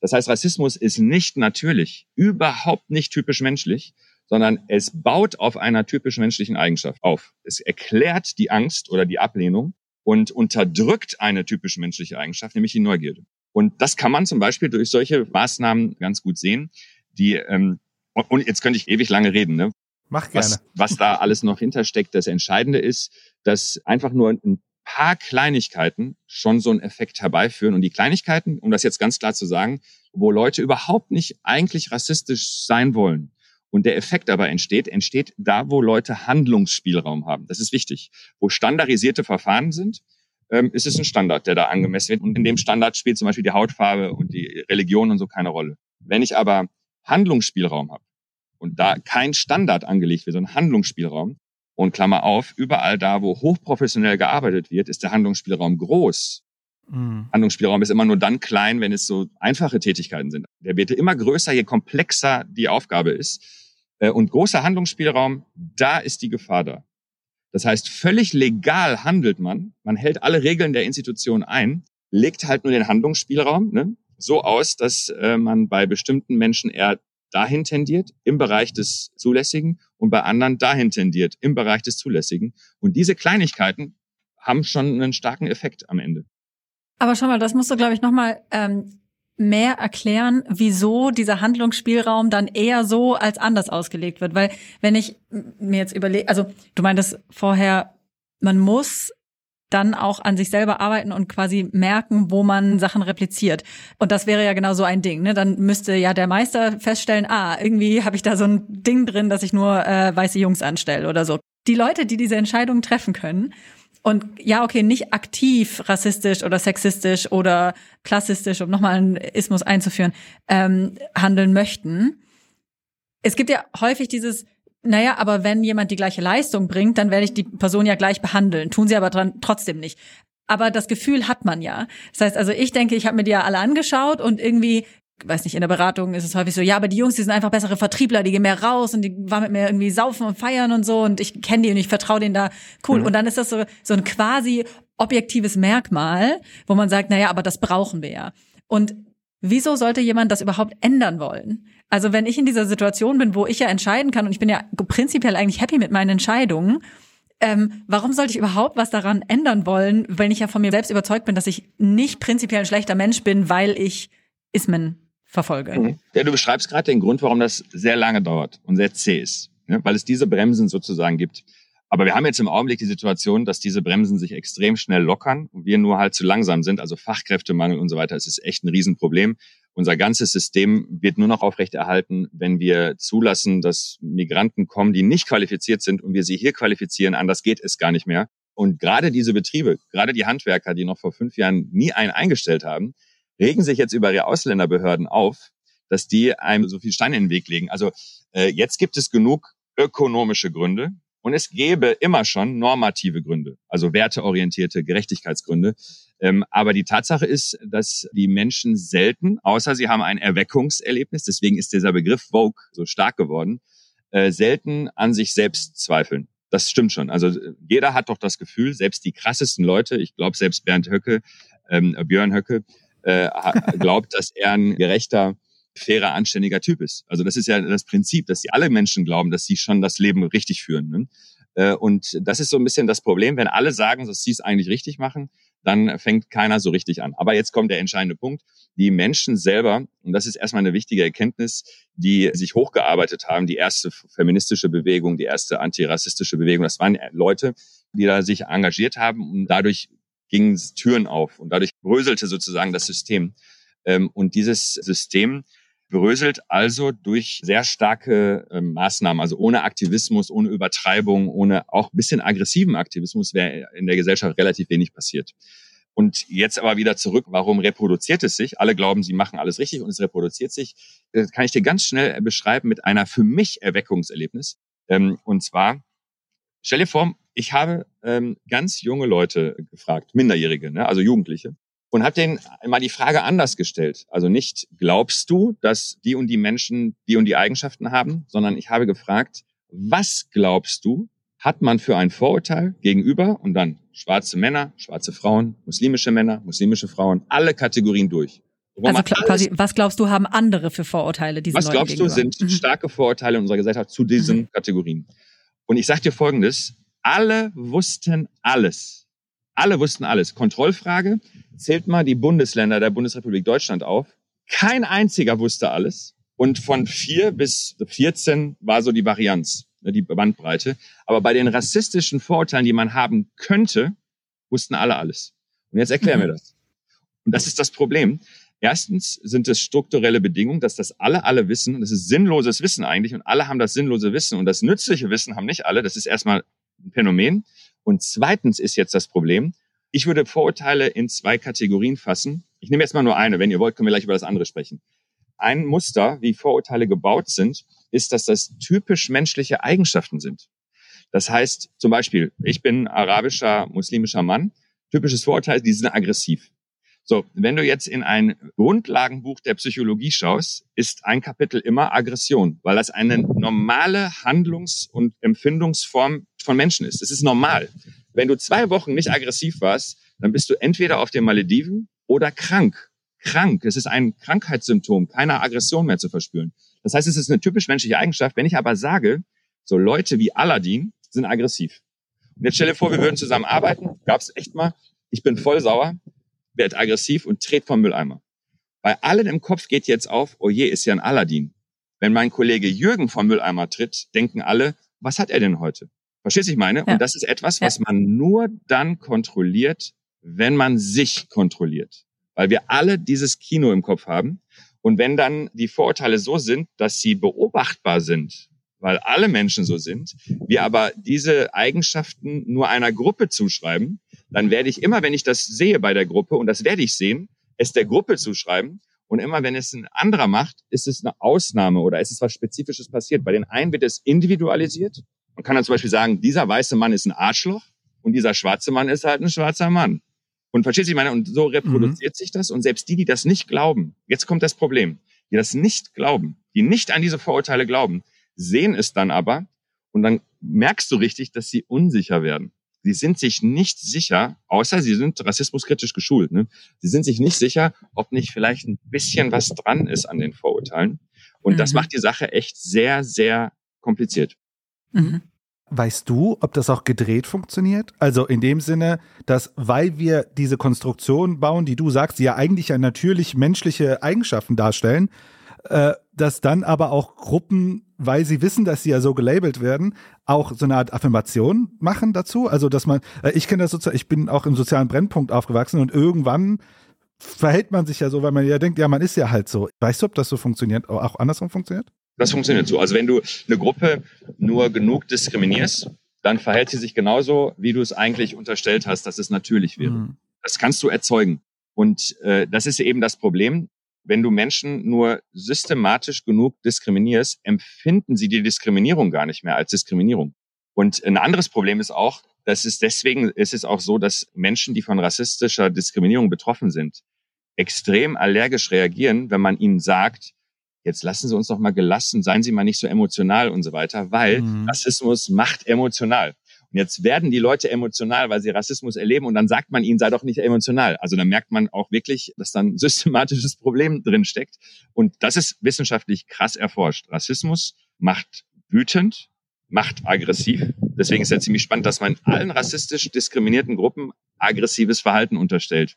Das heißt, Rassismus ist nicht natürlich, überhaupt nicht typisch menschlich, sondern es baut auf einer typisch menschlichen Eigenschaft auf. Es erklärt die Angst oder die Ablehnung und unterdrückt eine typisch menschliche Eigenschaft, nämlich die Neugierde. Und das kann man zum Beispiel durch solche Maßnahmen ganz gut sehen, die ähm, und jetzt könnte ich ewig lange reden, ne? Mach gerne. Was, was da alles noch hintersteckt. Das Entscheidende ist, dass einfach nur ein paar Kleinigkeiten schon so einen Effekt herbeiführen. Und die Kleinigkeiten, um das jetzt ganz klar zu sagen, wo Leute überhaupt nicht eigentlich rassistisch sein wollen, und der Effekt aber entsteht, entsteht da, wo Leute Handlungsspielraum haben. Das ist wichtig. Wo standardisierte Verfahren sind, ähm, ist es ein Standard, der da angemessen wird. Und in dem Standard spielt zum Beispiel die Hautfarbe und die Religion und so keine Rolle. Wenn ich aber Handlungsspielraum habe, und da kein Standard angelegt wird, sondern Handlungsspielraum. Und Klammer auf, überall da, wo hochprofessionell gearbeitet wird, ist der Handlungsspielraum groß. Mhm. Handlungsspielraum ist immer nur dann klein, wenn es so einfache Tätigkeiten sind. Der wird immer größer, je komplexer die Aufgabe ist. Äh, und großer Handlungsspielraum, da ist die Gefahr da. Das heißt, völlig legal handelt man, man hält alle Regeln der Institution ein, legt halt nur den Handlungsspielraum ne, so aus, dass äh, man bei bestimmten Menschen eher dahin tendiert im Bereich des Zulässigen und bei anderen dahin tendiert im Bereich des Zulässigen. Und diese Kleinigkeiten haben schon einen starken Effekt am Ende. Aber schau mal, das musst du, glaube ich, nochmal ähm, mehr erklären, wieso dieser Handlungsspielraum dann eher so als anders ausgelegt wird. Weil wenn ich mir jetzt überlege, also du meintest vorher, man muss dann auch an sich selber arbeiten und quasi merken, wo man Sachen repliziert. Und das wäre ja genau so ein Ding. Ne? Dann müsste ja der Meister feststellen, ah, irgendwie habe ich da so ein Ding drin, dass ich nur äh, weiße Jungs anstelle oder so. Die Leute, die diese Entscheidungen treffen können und ja, okay, nicht aktiv rassistisch oder sexistisch oder klassistisch, um nochmal einen Ismus einzuführen, ähm, handeln möchten. Es gibt ja häufig dieses, naja, aber wenn jemand die gleiche Leistung bringt, dann werde ich die Person ja gleich behandeln. Tun sie aber dran, trotzdem nicht. Aber das Gefühl hat man ja. Das heißt also, ich denke, ich habe mir die ja alle angeschaut und irgendwie weiß nicht, in der Beratung ist es häufig so, ja, aber die Jungs, die sind einfach bessere Vertriebler, die gehen mehr raus und die waren mit mir irgendwie saufen und feiern und so und ich kenne die und ich vertraue denen da cool. Mhm. Und dann ist das so, so ein quasi objektives Merkmal, wo man sagt, naja, aber das brauchen wir ja. Und wieso sollte jemand das überhaupt ändern wollen? Also wenn ich in dieser Situation bin, wo ich ja entscheiden kann und ich bin ja prinzipiell eigentlich happy mit meinen Entscheidungen, ähm, warum sollte ich überhaupt was daran ändern wollen, wenn ich ja von mir selbst überzeugt bin, dass ich nicht prinzipiell ein schlechter Mensch bin, weil ich Ismen verfolge? Mhm. Ja, du beschreibst gerade den Grund, warum das sehr lange dauert und sehr zäh ist, ne? weil es diese Bremsen sozusagen gibt. Aber wir haben jetzt im Augenblick die Situation, dass diese Bremsen sich extrem schnell lockern und wir nur halt zu langsam sind, also Fachkräftemangel und so weiter. Es ist echt ein Riesenproblem. Unser ganzes System wird nur noch aufrechterhalten, wenn wir zulassen, dass Migranten kommen, die nicht qualifiziert sind und wir sie hier qualifizieren. Anders geht es gar nicht mehr. Und gerade diese Betriebe, gerade die Handwerker, die noch vor fünf Jahren nie einen eingestellt haben, regen sich jetzt über ihre Ausländerbehörden auf, dass die einem so viel Steine in den Weg legen. Also äh, jetzt gibt es genug ökonomische Gründe und es gäbe immer schon normative Gründe, also werteorientierte Gerechtigkeitsgründe. Ähm, aber die Tatsache ist, dass die Menschen selten, außer sie haben ein Erweckungserlebnis, deswegen ist dieser Begriff Vogue so stark geworden, äh, selten an sich selbst zweifeln. Das stimmt schon. Also jeder hat doch das Gefühl, selbst die krassesten Leute, ich glaube selbst Bernd Höcke, ähm, Björn Höcke, äh, glaubt, dass er ein gerechter, fairer, anständiger Typ ist. Also das ist ja das Prinzip, dass sie alle Menschen glauben, dass sie schon das Leben richtig führen. Ne? Äh, und das ist so ein bisschen das Problem, wenn alle sagen, dass sie es eigentlich richtig machen, dann fängt keiner so richtig an. Aber jetzt kommt der entscheidende Punkt. Die Menschen selber, und das ist erstmal eine wichtige Erkenntnis, die sich hochgearbeitet haben, die erste feministische Bewegung, die erste antirassistische Bewegung, das waren Leute, die da sich engagiert haben und dadurch gingen Türen auf und dadurch bröselte sozusagen das System. Ähm, und dieses System bröselt also durch sehr starke äh, Maßnahmen, also ohne Aktivismus, ohne Übertreibung, ohne auch bisschen aggressiven Aktivismus wäre in der Gesellschaft relativ wenig passiert. Und jetzt aber wieder zurück, warum reproduziert es sich? Alle glauben, sie machen alles richtig und es reproduziert sich. Das kann ich dir ganz schnell beschreiben mit einer für mich Erweckungserlebnis. Ähm, und zwar, stell dir vor, ich habe ähm, ganz junge Leute gefragt, Minderjährige, ne, also Jugendliche, und habe denen mal die Frage anders gestellt. Also nicht, glaubst du, dass die und die Menschen die und die Eigenschaften haben, sondern ich habe gefragt, was glaubst du, hat man für ein Vorurteil gegenüber und dann schwarze Männer, schwarze Frauen, muslimische Männer, muslimische Frauen, alle Kategorien durch. Also quasi, was glaubst du, haben andere für Vorurteile diesen Was glaubst gegenüber? du, sind mhm. starke Vorurteile in unserer Gesellschaft zu diesen mhm. Kategorien? Und ich sage dir Folgendes, alle wussten alles alle wussten alles. Kontrollfrage. Zählt mal die Bundesländer der Bundesrepublik Deutschland auf. Kein einziger wusste alles. Und von vier bis 14 war so die Varianz, ne, die Bandbreite. Aber bei den rassistischen Vorurteilen, die man haben könnte, wussten alle alles. Und jetzt erklär mhm. mir das. Und das ist das Problem. Erstens sind es strukturelle Bedingungen, dass das alle alle wissen. Und das ist sinnloses Wissen eigentlich. Und alle haben das sinnlose Wissen. Und das nützliche Wissen haben nicht alle. Das ist erstmal ein Phänomen. Und zweitens ist jetzt das Problem, ich würde Vorurteile in zwei Kategorien fassen. Ich nehme jetzt mal nur eine. Wenn ihr wollt, können wir gleich über das andere sprechen. Ein Muster, wie Vorurteile gebaut sind, ist, dass das typisch menschliche Eigenschaften sind. Das heißt, zum Beispiel, ich bin arabischer, muslimischer Mann. Typisches Vorurteil, die sind aggressiv. So, wenn du jetzt in ein Grundlagenbuch der Psychologie schaust, ist ein Kapitel immer Aggression, weil das eine normale Handlungs- und Empfindungsform von Menschen ist. Es ist normal. Wenn du zwei Wochen nicht aggressiv warst, dann bist du entweder auf den Malediven oder krank. Krank. Es ist ein Krankheitssymptom, keine Aggression mehr zu verspüren. Das heißt, es ist eine typisch menschliche Eigenschaft. Wenn ich aber sage, so Leute wie Aladdin sind aggressiv. Und jetzt stell dir vor, wir würden zusammen arbeiten. Gab's echt mal. Ich bin voll sauer wird aggressiv und dreht vom Mülleimer. Bei allen im Kopf geht jetzt auf, oh je, ist ja ein Aladdin. Wenn mein Kollege Jürgen vom Mülleimer tritt, denken alle, was hat er denn heute? Verstehst du, ich meine? Ja. Und das ist etwas, was ja. man nur dann kontrolliert, wenn man sich kontrolliert. Weil wir alle dieses Kino im Kopf haben. Und wenn dann die Vorurteile so sind, dass sie beobachtbar sind, weil alle Menschen so sind, wir aber diese Eigenschaften nur einer Gruppe zuschreiben, dann werde ich immer, wenn ich das sehe bei der Gruppe, und das werde ich sehen, es der Gruppe zuschreiben. Und immer, wenn es ein anderer macht, ist es eine Ausnahme oder ist es was Spezifisches passiert. Bei den einen wird es individualisiert. Man kann dann zum Beispiel sagen, dieser weiße Mann ist ein Arschloch und dieser schwarze Mann ist halt ein schwarzer Mann. Und verstehst du, ich meine, und so reproduziert mhm. sich das. Und selbst die, die das nicht glauben, jetzt kommt das Problem, die das nicht glauben, die nicht an diese Vorurteile glauben, sehen es dann aber und dann merkst du richtig, dass sie unsicher werden. Sie sind sich nicht sicher, außer sie sind rassismuskritisch geschult. Ne? Sie sind sich nicht sicher, ob nicht vielleicht ein bisschen was dran ist an den Vorurteilen. Und mhm. das macht die Sache echt sehr, sehr kompliziert. Mhm. Weißt du, ob das auch gedreht funktioniert? Also in dem Sinne, dass weil wir diese Konstruktion bauen, die du sagst, die ja eigentlich ja natürlich menschliche Eigenschaften darstellen, äh, dass dann aber auch Gruppen, weil sie wissen, dass sie ja so gelabelt werden, auch so eine Art Affirmation machen dazu. Also, dass man, äh, ich kenne das sozusagen, ich bin auch im sozialen Brennpunkt aufgewachsen und irgendwann verhält man sich ja so, weil man ja denkt, ja, man ist ja halt so. Weißt du, ob das so funktioniert, auch andersrum funktioniert? Das funktioniert so. Also wenn du eine Gruppe nur genug diskriminierst, dann verhält sie sich genauso, wie du es eigentlich unterstellt hast, dass es natürlich wäre. Mhm. Das kannst du erzeugen. Und äh, das ist eben das Problem. Wenn du Menschen nur systematisch genug diskriminierst, empfinden sie die Diskriminierung gar nicht mehr als Diskriminierung. Und ein anderes Problem ist auch, dass es deswegen ist es auch so, dass Menschen, die von rassistischer Diskriminierung betroffen sind, extrem allergisch reagieren, wenn man ihnen sagt, jetzt lassen Sie uns doch mal gelassen, seien Sie mal nicht so emotional und so weiter, weil mhm. Rassismus macht emotional. Und jetzt werden die Leute emotional, weil sie Rassismus erleben und dann sagt man ihnen, sei doch nicht emotional. Also dann merkt man auch wirklich, dass da ein systematisches [LAUGHS] Problem drin steckt. Und das ist wissenschaftlich krass erforscht. Rassismus macht wütend, macht aggressiv. Deswegen ist ja ziemlich spannend, dass man allen rassistisch diskriminierten Gruppen aggressives Verhalten unterstellt.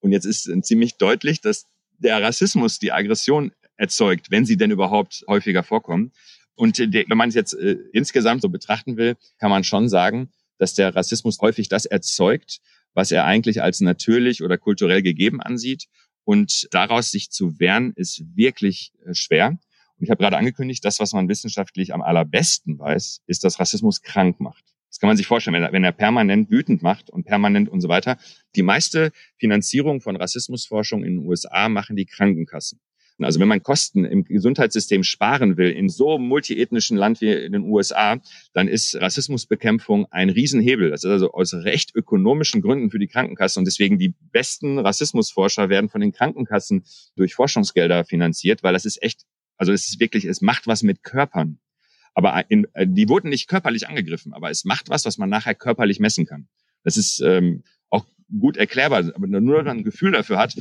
Und jetzt ist ziemlich deutlich, dass der Rassismus die Aggression erzeugt, wenn sie denn überhaupt häufiger vorkommen. Und wenn man es jetzt äh, insgesamt so betrachten will, kann man schon sagen, dass der Rassismus häufig das erzeugt, was er eigentlich als natürlich oder kulturell gegeben ansieht. Und daraus sich zu wehren, ist wirklich äh, schwer. Und ich habe gerade angekündigt, das, was man wissenschaftlich am allerbesten weiß, ist, dass Rassismus krank macht. Das kann man sich vorstellen, wenn er, wenn er permanent wütend macht und permanent und so weiter. Die meiste Finanzierung von Rassismusforschung in den USA machen die Krankenkassen. Also wenn man Kosten im Gesundheitssystem sparen will, in so multiethnischen Land wie in den USA, dann ist Rassismusbekämpfung ein Riesenhebel. Das ist also aus recht ökonomischen Gründen für die Krankenkasse. Und deswegen die besten Rassismusforscher werden von den Krankenkassen durch Forschungsgelder finanziert, weil das ist echt, also es ist wirklich, es macht was mit Körpern. Aber in, die wurden nicht körperlich angegriffen, aber es macht was, was man nachher körperlich messen kann. Das ist ähm, gut erklärbar, aber nur ein Gefühl dafür hat,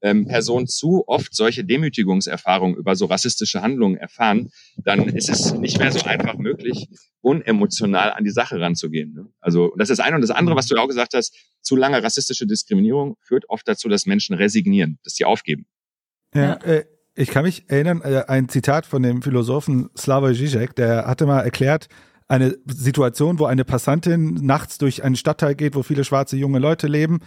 ähm, Personen zu oft solche Demütigungserfahrungen über so rassistische Handlungen erfahren, dann ist es nicht mehr so einfach möglich, unemotional an die Sache ranzugehen. Ne? Also das ist das eine und das andere, was du auch gesagt hast, zu lange rassistische Diskriminierung führt oft dazu, dass Menschen resignieren, dass sie aufgeben. Ja, äh, ich kann mich erinnern, äh, ein Zitat von dem Philosophen Slavoj Žižek, der hatte mal erklärt, eine Situation, wo eine Passantin nachts durch einen Stadtteil geht, wo viele schwarze junge Leute leben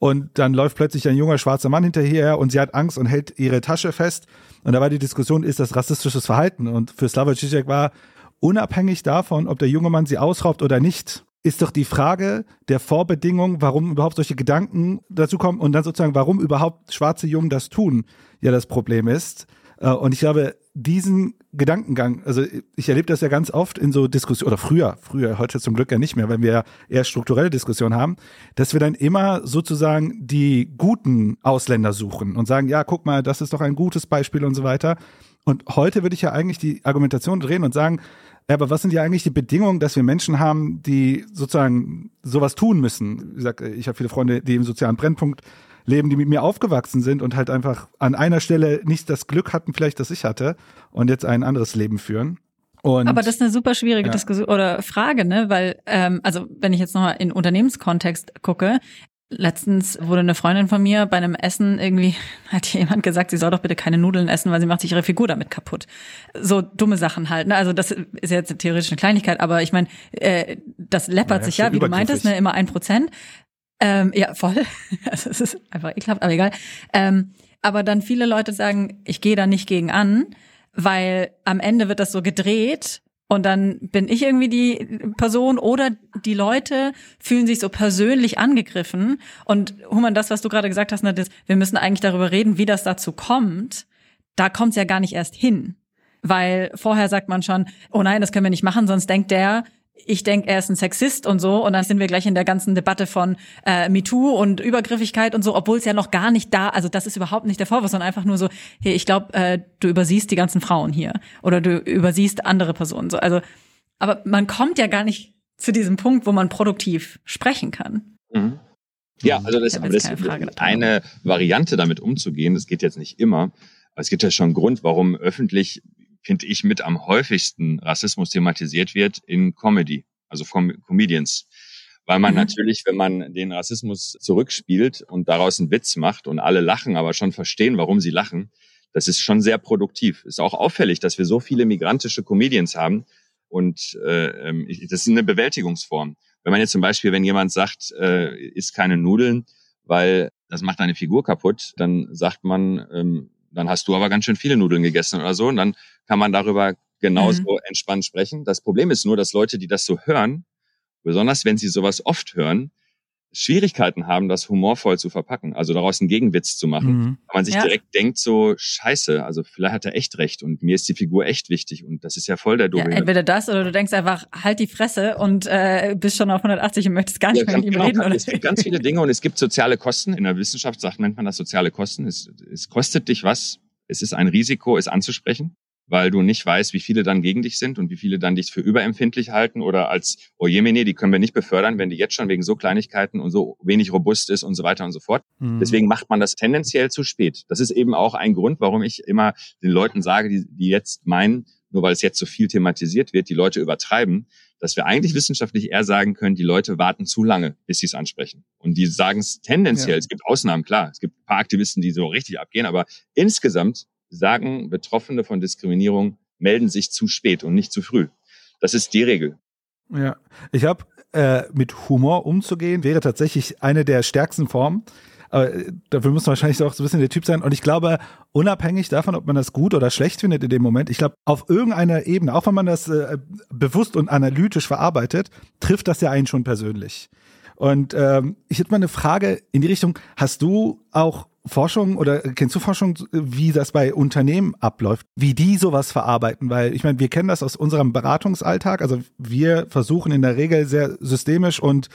und dann läuft plötzlich ein junger schwarzer Mann hinterher und sie hat Angst und hält ihre Tasche fest und da war die Diskussion, ist das rassistisches Verhalten und für Slavoj Žižek war unabhängig davon, ob der junge Mann sie ausraubt oder nicht, ist doch die Frage der Vorbedingung, warum überhaupt solche Gedanken dazu kommen und dann sozusagen, warum überhaupt schwarze Jungen das tun, ja das Problem ist. Äh, und ich glaube, diesen Gedankengang, also ich erlebe das ja ganz oft in so Diskussionen, oder früher, früher, heute zum Glück ja nicht mehr, wenn wir eher strukturelle Diskussionen haben, dass wir dann immer sozusagen die guten Ausländer suchen und sagen, ja, guck mal, das ist doch ein gutes Beispiel und so weiter. Und heute würde ich ja eigentlich die Argumentation drehen und sagen, ja, aber was sind ja eigentlich die Bedingungen, dass wir Menschen haben, die sozusagen sowas tun müssen? Wie gesagt, ich habe viele Freunde, die im sozialen Brennpunkt leben, die mit mir aufgewachsen sind und halt einfach an einer Stelle nicht das Glück hatten, vielleicht, das ich hatte, und jetzt ein anderes Leben führen. Und, Aber das ist eine super schwierige ja. Diskussion oder Frage, ne? Weil, ähm, also wenn ich jetzt nochmal in Unternehmenskontext gucke, Letztens wurde eine Freundin von mir bei einem Essen irgendwie, [LAUGHS] hat jemand gesagt, sie soll doch bitte keine Nudeln essen, weil sie macht sich ihre Figur damit kaputt. So dumme Sachen halt. Ne? Also das ist jetzt theoretisch eine Kleinigkeit, aber ich meine, äh, das läppert ja, sich ja, wie du meintest, ne, immer ein Prozent. Ähm, ja, voll. [LAUGHS] Also es ist einfach ekelhaft, aber egal. Ähm, aber dann viele Leute sagen, ich gehe da nicht gegen an, weil am Ende wird das so gedreht und dann bin ich irgendwie die Person oder die Leute fühlen sich so persönlich angegriffen. Und Human, das, was du gerade gesagt hast, das, wir müssen eigentlich darüber reden, wie das dazu kommt. Da kommt es ja gar nicht erst hin. Weil vorher sagt man schon, oh nein, das können wir nicht machen, sonst denkt der, ich denke, er ist ein Sexist und so. Und dann sind wir gleich in der ganzen Debatte von äh, MeToo und Übergriffigkeit und so, obwohl es ja noch gar nicht da, also das ist überhaupt nicht der Vorwurf, sondern einfach nur so, hey, ich glaube, äh, du übersiehst die ganzen Frauen hier oder du übersiehst andere Personen. So, also, aber man kommt ja gar nicht zu diesem Punkt, wo man produktiv sprechen kann. Mhm. Ja, also das, aber das ist eine Variante, damit umzugehen. Das geht jetzt nicht immer. Aber es gibt ja schon einen Grund, warum öffentlich finde ich, mit am häufigsten Rassismus thematisiert wird in Comedy, also von Comedians. Weil man mhm. natürlich, wenn man den Rassismus zurückspielt und daraus einen Witz macht und alle lachen, aber schon verstehen, warum sie lachen, das ist schon sehr produktiv. Ist auch auffällig, dass wir so viele migrantische Comedians haben. Und äh, ähm, das ist eine Bewältigungsform. Wenn man jetzt zum Beispiel, wenn jemand sagt, äh, isst keine Nudeln, weil das macht deine Figur kaputt, dann sagt man, ähm, dann hast du aber ganz schön viele Nudeln gegessen oder so. Und dann kann man darüber genauso mhm. entspannt sprechen. Das Problem ist nur, dass Leute, die das so hören besonders wenn sie sowas oft hören, Schwierigkeiten haben, das humorvoll zu verpacken, also daraus einen Gegenwitz zu machen. Mhm. man sich ja. direkt denkt so, scheiße, also vielleicht hat er echt recht und mir ist die Figur echt wichtig und das ist ja voll der doofe. Ja, entweder das oder du denkst einfach, halt die Fresse und äh, bist schon auf 180 und möchtest gar nicht ja, mehr mit ihm genau, reden. Oder? Es gibt ganz viele Dinge und es gibt soziale Kosten. In der Wissenschaft sagt, nennt man das soziale Kosten. Es, es kostet dich was, es ist ein Risiko, es anzusprechen weil du nicht weißt, wie viele dann gegen dich sind und wie viele dann dich für überempfindlich halten oder als, oh Jemine, die können wir nicht befördern, wenn die jetzt schon wegen so Kleinigkeiten und so wenig robust ist und so weiter und so fort. Mhm. Deswegen macht man das tendenziell zu spät. Das ist eben auch ein Grund, warum ich immer den Leuten sage, die, die jetzt meinen, nur weil es jetzt so viel thematisiert wird, die Leute übertreiben, dass wir eigentlich wissenschaftlich eher sagen können, die Leute warten zu lange, bis sie es ansprechen. Und die sagen es tendenziell, ja. es gibt Ausnahmen, klar, es gibt ein paar Aktivisten, die so richtig abgehen, aber insgesamt sagen Betroffene von Diskriminierung, melden sich zu spät und nicht zu früh. Das ist die Regel. Ja, ich habe äh, mit Humor umzugehen, wäre tatsächlich eine der stärksten Formen. Aber äh, dafür muss man wahrscheinlich auch so ein bisschen der Typ sein. Und ich glaube, unabhängig davon, ob man das gut oder schlecht findet in dem Moment, ich glaube, auf irgendeiner Ebene, auch wenn man das äh, bewusst und analytisch verarbeitet, trifft das ja einen schon persönlich. Und ähm, ich hätte mal eine Frage in die Richtung, hast du auch Forschung oder kennst du Forschung, wie das bei Unternehmen abläuft, wie die sowas verarbeiten? Weil ich meine, wir kennen das aus unserem Beratungsalltag. Also wir versuchen in der Regel sehr systemisch und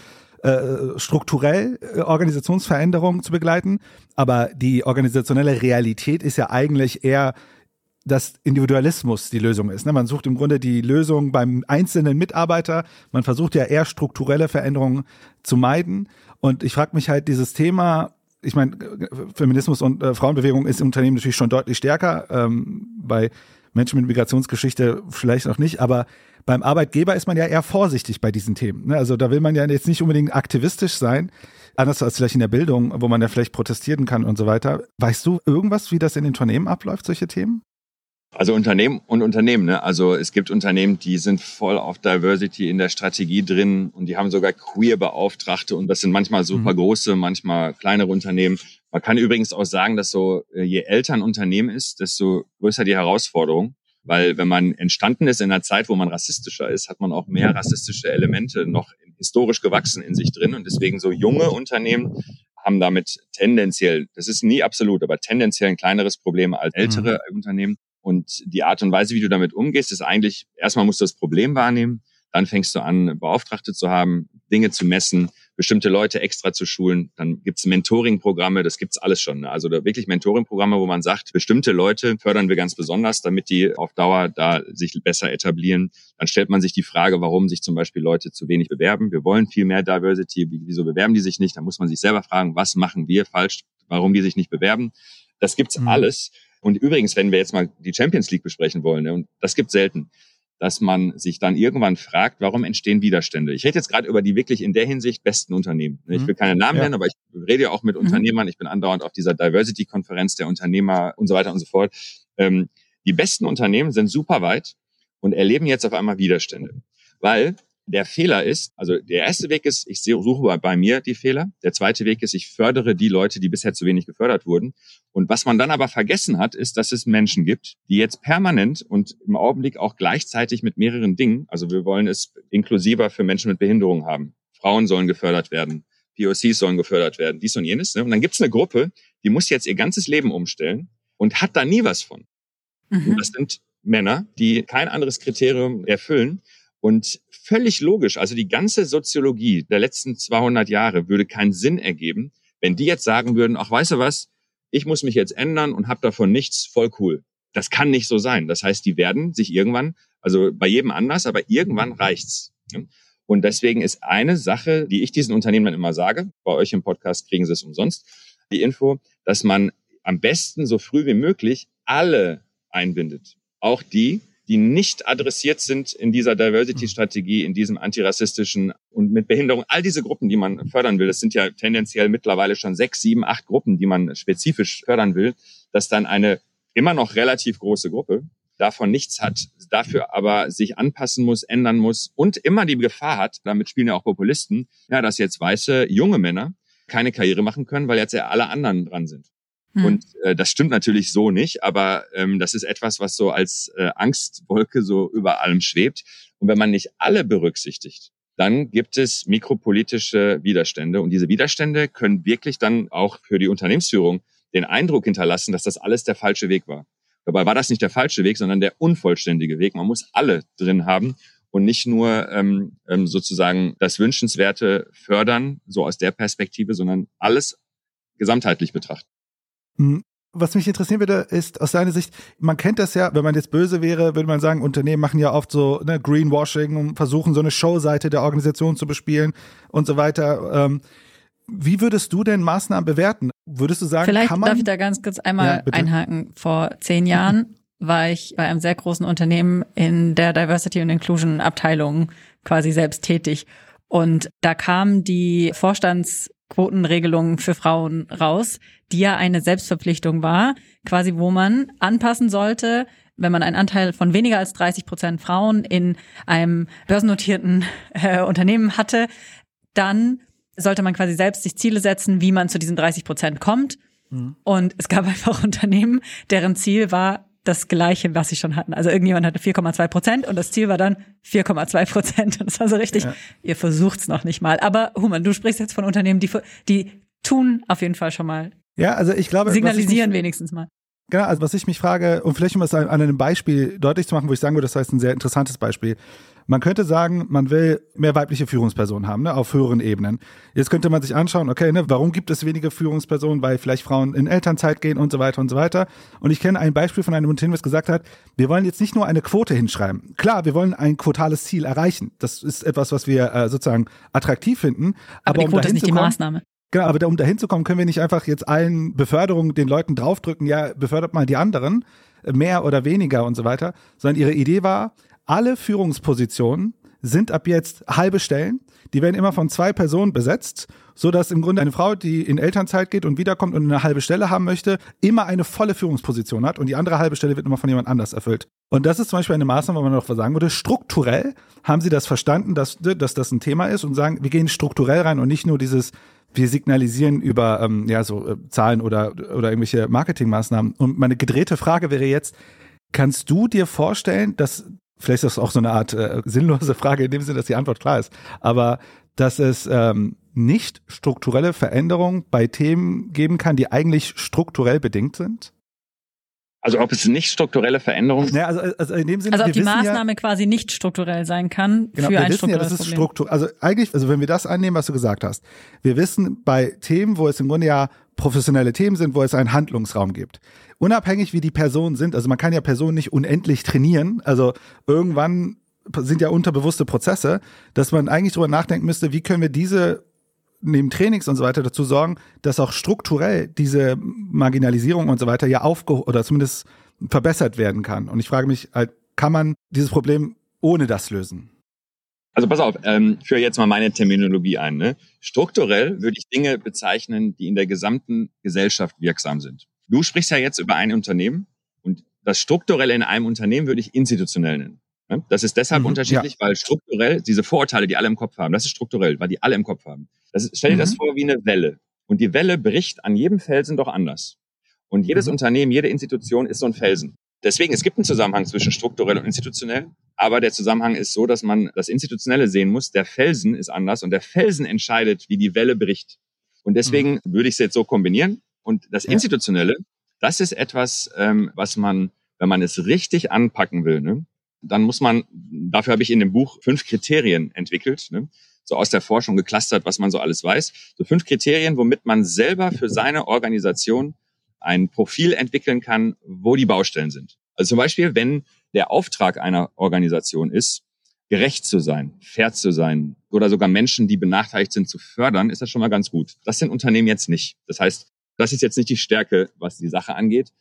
äh, strukturell äh, Organisationsveränderungen zu begleiten. Aber die organisationelle Realität ist ja eigentlich eher dass Individualismus die Lösung ist. Ne? Man sucht im Grunde die Lösung beim einzelnen Mitarbeiter. Man versucht ja eher strukturelle Veränderungen zu meiden. Und ich frage mich halt, dieses Thema ich meine, Feminismus und äh, Frauenbewegung ist im Unternehmen natürlich schon deutlich stärker. Ähm, bei Menschen mit Migrationsgeschichte vielleicht noch nicht, aber beim Arbeitgeber ist man ja eher vorsichtig bei diesen Themen. Ne? Also da will man ja jetzt nicht unbedingt aktivistisch sein, anders als vielleicht in der Bildung, wo man ja vielleicht protestieren kann und so weiter. Weißt du irgendwas, wie das in den Unternehmen abläuft, solche Themen? Also Unternehmen und Unternehmen. Ne? Also es gibt Unternehmen, die sind voll auf Diversity in der Strategie drin und die haben sogar Queer-Beauftragte und das sind manchmal super mhm. große, manchmal kleinere Unternehmen. Man kann übrigens auch sagen, dass so äh, je älter ein Unternehmen ist, desto größer die Herausforderung. Weil wenn man entstanden ist in einer Zeit, wo man rassistischer ist, hat man auch mehr rassistische Elemente noch historisch gewachsen in sich drin. Und deswegen so junge Unternehmen haben damit tendenziell, das ist nie absolut, aber tendenziell ein kleineres Problem als ältere mhm. Unternehmen. Und die Art und Weise, wie du damit umgehst, ist eigentlich, erstmal musst du das Problem wahrnehmen, dann fängst du an, Beauftragte zu haben, Dinge zu messen, bestimmte Leute extra zu schulen. Dann gibt's Mentoring-Programme, das gibt's alles schon. Ne? Also wirklich Mentoring-Programme, wo man sagt, bestimmte Leute fördern wir ganz besonders, damit die auf Dauer da sich besser etablieren. Dann stellt man sich die Frage, warum sich zum Beispiel Leute zu wenig bewerben. Wir wollen viel mehr Diversity. Wieso bewerben die sich nicht? Da muss man sich selber fragen, was machen wir falsch, warum die sich nicht bewerben. Das gibt's mhm. alles. Und übrigens, wenn wir jetzt mal die Champions League besprechen wollen, ne, und das gibt selten, dass man sich dann irgendwann fragt, warum entstehen Widerstände? Ich rede jetzt gerade über die wirklich in der Hinsicht besten Unternehmen. Ne, ich mhm. will keine Namen ja. nennen, aber ich rede ja auch mit mhm. Unternehmern. Ich bin andauernd auf dieser Diversity-Konferenz der Unternehmer und so weiter und so fort. Ähm, die besten Unternehmen sind super weit und erleben jetzt auf einmal Widerstände. Weil der Fehler ist, also der erste Weg ist, ich suche bei mir die Fehler. Der zweite Weg ist, ich fördere die Leute, die bisher zu wenig gefördert wurden. Und was man dann aber vergessen hat, ist, dass es Menschen gibt, die jetzt permanent und im Augenblick auch gleichzeitig mit mehreren Dingen, also wir wollen es inklusiver für Menschen mit Behinderung haben. Frauen sollen gefördert werden, POCs sollen gefördert werden, dies und jenes. Ne? Und dann gibt es eine Gruppe, die muss jetzt ihr ganzes Leben umstellen und hat da nie was von. Mhm. Und das sind Männer, die kein anderes Kriterium erfüllen und völlig logisch, also die ganze Soziologie der letzten 200 Jahre würde keinen Sinn ergeben, wenn die jetzt sagen würden, ach, weißt du was, ich muss mich jetzt ändern und habe davon nichts, voll cool. Das kann nicht so sein. Das heißt, die werden sich irgendwann, also bei jedem anders, aber irgendwann reicht's. Und deswegen ist eine Sache, die ich diesen Unternehmen immer sage, bei euch im Podcast kriegen sie es umsonst, die Info, dass man am besten so früh wie möglich alle einbindet. Auch die, die nicht adressiert sind in dieser Diversity-Strategie, in diesem antirassistischen und mit Behinderung. All diese Gruppen, die man fördern will, das sind ja tendenziell mittlerweile schon sechs, sieben, acht Gruppen, die man spezifisch fördern will, dass dann eine immer noch relativ große Gruppe davon nichts hat, dafür aber sich anpassen muss, ändern muss und immer die Gefahr hat, damit spielen ja auch Populisten, ja, dass jetzt weiße junge Männer keine Karriere machen können, weil jetzt ja alle anderen dran sind. Hm. Und äh, das stimmt natürlich so nicht, aber ähm, das ist etwas, was so als äh, Angstwolke so über allem schwebt. Und wenn man nicht alle berücksichtigt, dann gibt es mikropolitische Widerstände. Und diese Widerstände können wirklich dann auch für die Unternehmensführung den Eindruck hinterlassen, dass das alles der falsche Weg war. Dabei war das nicht der falsche Weg, sondern der unvollständige Weg. Man muss alle drin haben und nicht nur ähm, ähm, sozusagen das Wünschenswerte fördern, so aus der Perspektive, sondern alles gesamtheitlich betrachten. Hm, was mich interessieren würde, ist aus deiner Sicht, man kennt das ja, wenn man jetzt böse wäre, würde man sagen, Unternehmen machen ja oft so ne, Greenwashing und versuchen so eine Showseite der Organisation zu bespielen und so weiter. Ähm, wie würdest du denn Maßnahmen bewerten? Würdest du sagen, Vielleicht kann man? darf ich da ganz kurz einmal ja, einhaken. Vor zehn Jahren war ich bei einem sehr großen Unternehmen in der Diversity und Inclusion Abteilung quasi selbst tätig. Und da kam die Vorstandsquotenregelung für Frauen raus, die ja eine Selbstverpflichtung war, quasi wo man anpassen sollte, wenn man einen Anteil von weniger als 30 Prozent Frauen in einem börsennotierten äh, Unternehmen hatte, dann sollte man quasi selbst sich Ziele setzen, wie man zu diesen 30 Prozent kommt. Mhm. Und es gab [LAUGHS] einfach Unternehmen, deren Ziel war das Gleiche, was sie schon hatten. Also irgendjemand hatte 4,2 Prozent und das Ziel war dann 4,2 Prozent. [LAUGHS] Und das war so richtig, ja. ihr versucht's noch nicht mal. Aber Human, du sprichst jetzt von Unternehmen, die, die tun auf jeden Fall schon mal. Ja, also ich glaube. Signalisieren ich wenigstens mal. Genau, also was ich mich frage, und vielleicht um es an einem Beispiel deutlich zu machen, wo ich sagen würde, das heißt ein sehr interessantes Beispiel. Man könnte sagen, man will mehr weibliche Führungspersonen haben, ne, auf höheren Ebenen. Jetzt könnte man sich anschauen, okay, ne, warum gibt es weniger Führungspersonen, weil vielleicht Frauen in Elternzeit gehen und so weiter und so weiter. Und ich kenne ein Beispiel von einem Unternehmen, das gesagt hat, wir wollen jetzt nicht nur eine Quote hinschreiben. Klar, wir wollen ein quotales Ziel erreichen. Das ist etwas, was wir äh, sozusagen attraktiv finden. Aber, aber die um Quote ist nicht die Maßnahme. Genau, aber um dahin zu kommen, können wir nicht einfach jetzt allen Beförderungen den Leuten draufdrücken, ja, befördert mal die anderen, mehr oder weniger und so weiter, sondern ihre Idee war, alle Führungspositionen sind ab jetzt halbe Stellen. Die werden immer von zwei Personen besetzt, so dass im Grunde eine Frau, die in Elternzeit geht und wiederkommt und eine halbe Stelle haben möchte, immer eine volle Führungsposition hat und die andere halbe Stelle wird immer von jemand anders erfüllt. Und das ist zum Beispiel eine Maßnahme, wo man noch sagen würde. Strukturell haben sie das verstanden, dass, dass das ein Thema ist und sagen, wir gehen strukturell rein und nicht nur dieses, wir signalisieren über ähm, ja so äh, Zahlen oder oder irgendwelche Marketingmaßnahmen. Und meine gedrehte Frage wäre jetzt: Kannst du dir vorstellen, dass vielleicht ist das auch so eine Art äh, sinnlose Frage in dem Sinne, dass die Antwort klar ist, aber dass es ähm, nicht strukturelle Veränderungen bei Themen geben kann, die eigentlich strukturell bedingt sind? Also ob es nicht strukturelle Veränderungen ja, also, also in dem Sinne, also ob die Maßnahme ja, quasi nicht strukturell sein kann genau, für wir ein wissen ja, das ist Struktur. Also eigentlich, also wenn wir das annehmen, was du gesagt hast, wir wissen bei Themen, wo es im Grunde ja professionelle Themen sind, wo es einen Handlungsraum gibt. Unabhängig wie die Personen sind, also man kann ja Personen nicht unendlich trainieren, also irgendwann sind ja unterbewusste Prozesse, dass man eigentlich drüber nachdenken müsste, wie können wir diese neben Trainings und so weiter dazu sorgen, dass auch strukturell diese Marginalisierung und so weiter ja aufge oder zumindest verbessert werden kann. Und ich frage mich, halt, kann man dieses Problem ohne das lösen? Also pass auf, ähm, führe jetzt mal meine Terminologie ein. Ne? Strukturell würde ich Dinge bezeichnen, die in der gesamten Gesellschaft wirksam sind. Du sprichst ja jetzt über ein Unternehmen und das Strukturelle in einem Unternehmen würde ich institutionell nennen. Ne? Das ist deshalb mhm, unterschiedlich, ja. weil strukturell diese Vorurteile, die alle im Kopf haben, das ist strukturell, weil die alle im Kopf haben. Das stell dir mhm. das vor wie eine Welle. Und die Welle bricht an jedem Felsen doch anders. Und jedes mhm. Unternehmen, jede Institution ist so ein Felsen. Deswegen, es gibt einen Zusammenhang zwischen strukturell und institutionell, aber der Zusammenhang ist so, dass man das Institutionelle sehen muss. Der Felsen ist anders und der Felsen entscheidet, wie die Welle bricht. Und deswegen mhm. würde ich es jetzt so kombinieren. Und das Institutionelle, das ist etwas, ähm, was man, wenn man es richtig anpacken will, ne, dann muss man, dafür habe ich in dem Buch fünf Kriterien entwickelt, ne, so aus der Forschung geklustert, was man so alles weiß. So fünf Kriterien, womit man selber für seine Organisation ein Profil entwickeln kann, wo die Baustellen sind. Also zum Beispiel, wenn der Auftrag einer Organisation ist, gerecht zu sein, fair zu sein oder sogar Menschen, die benachteiligt sind, zu fördern, ist das schon mal ganz gut. Das sind Unternehmen jetzt nicht. Das heißt, das ist jetzt nicht die Stärke, was die Sache angeht.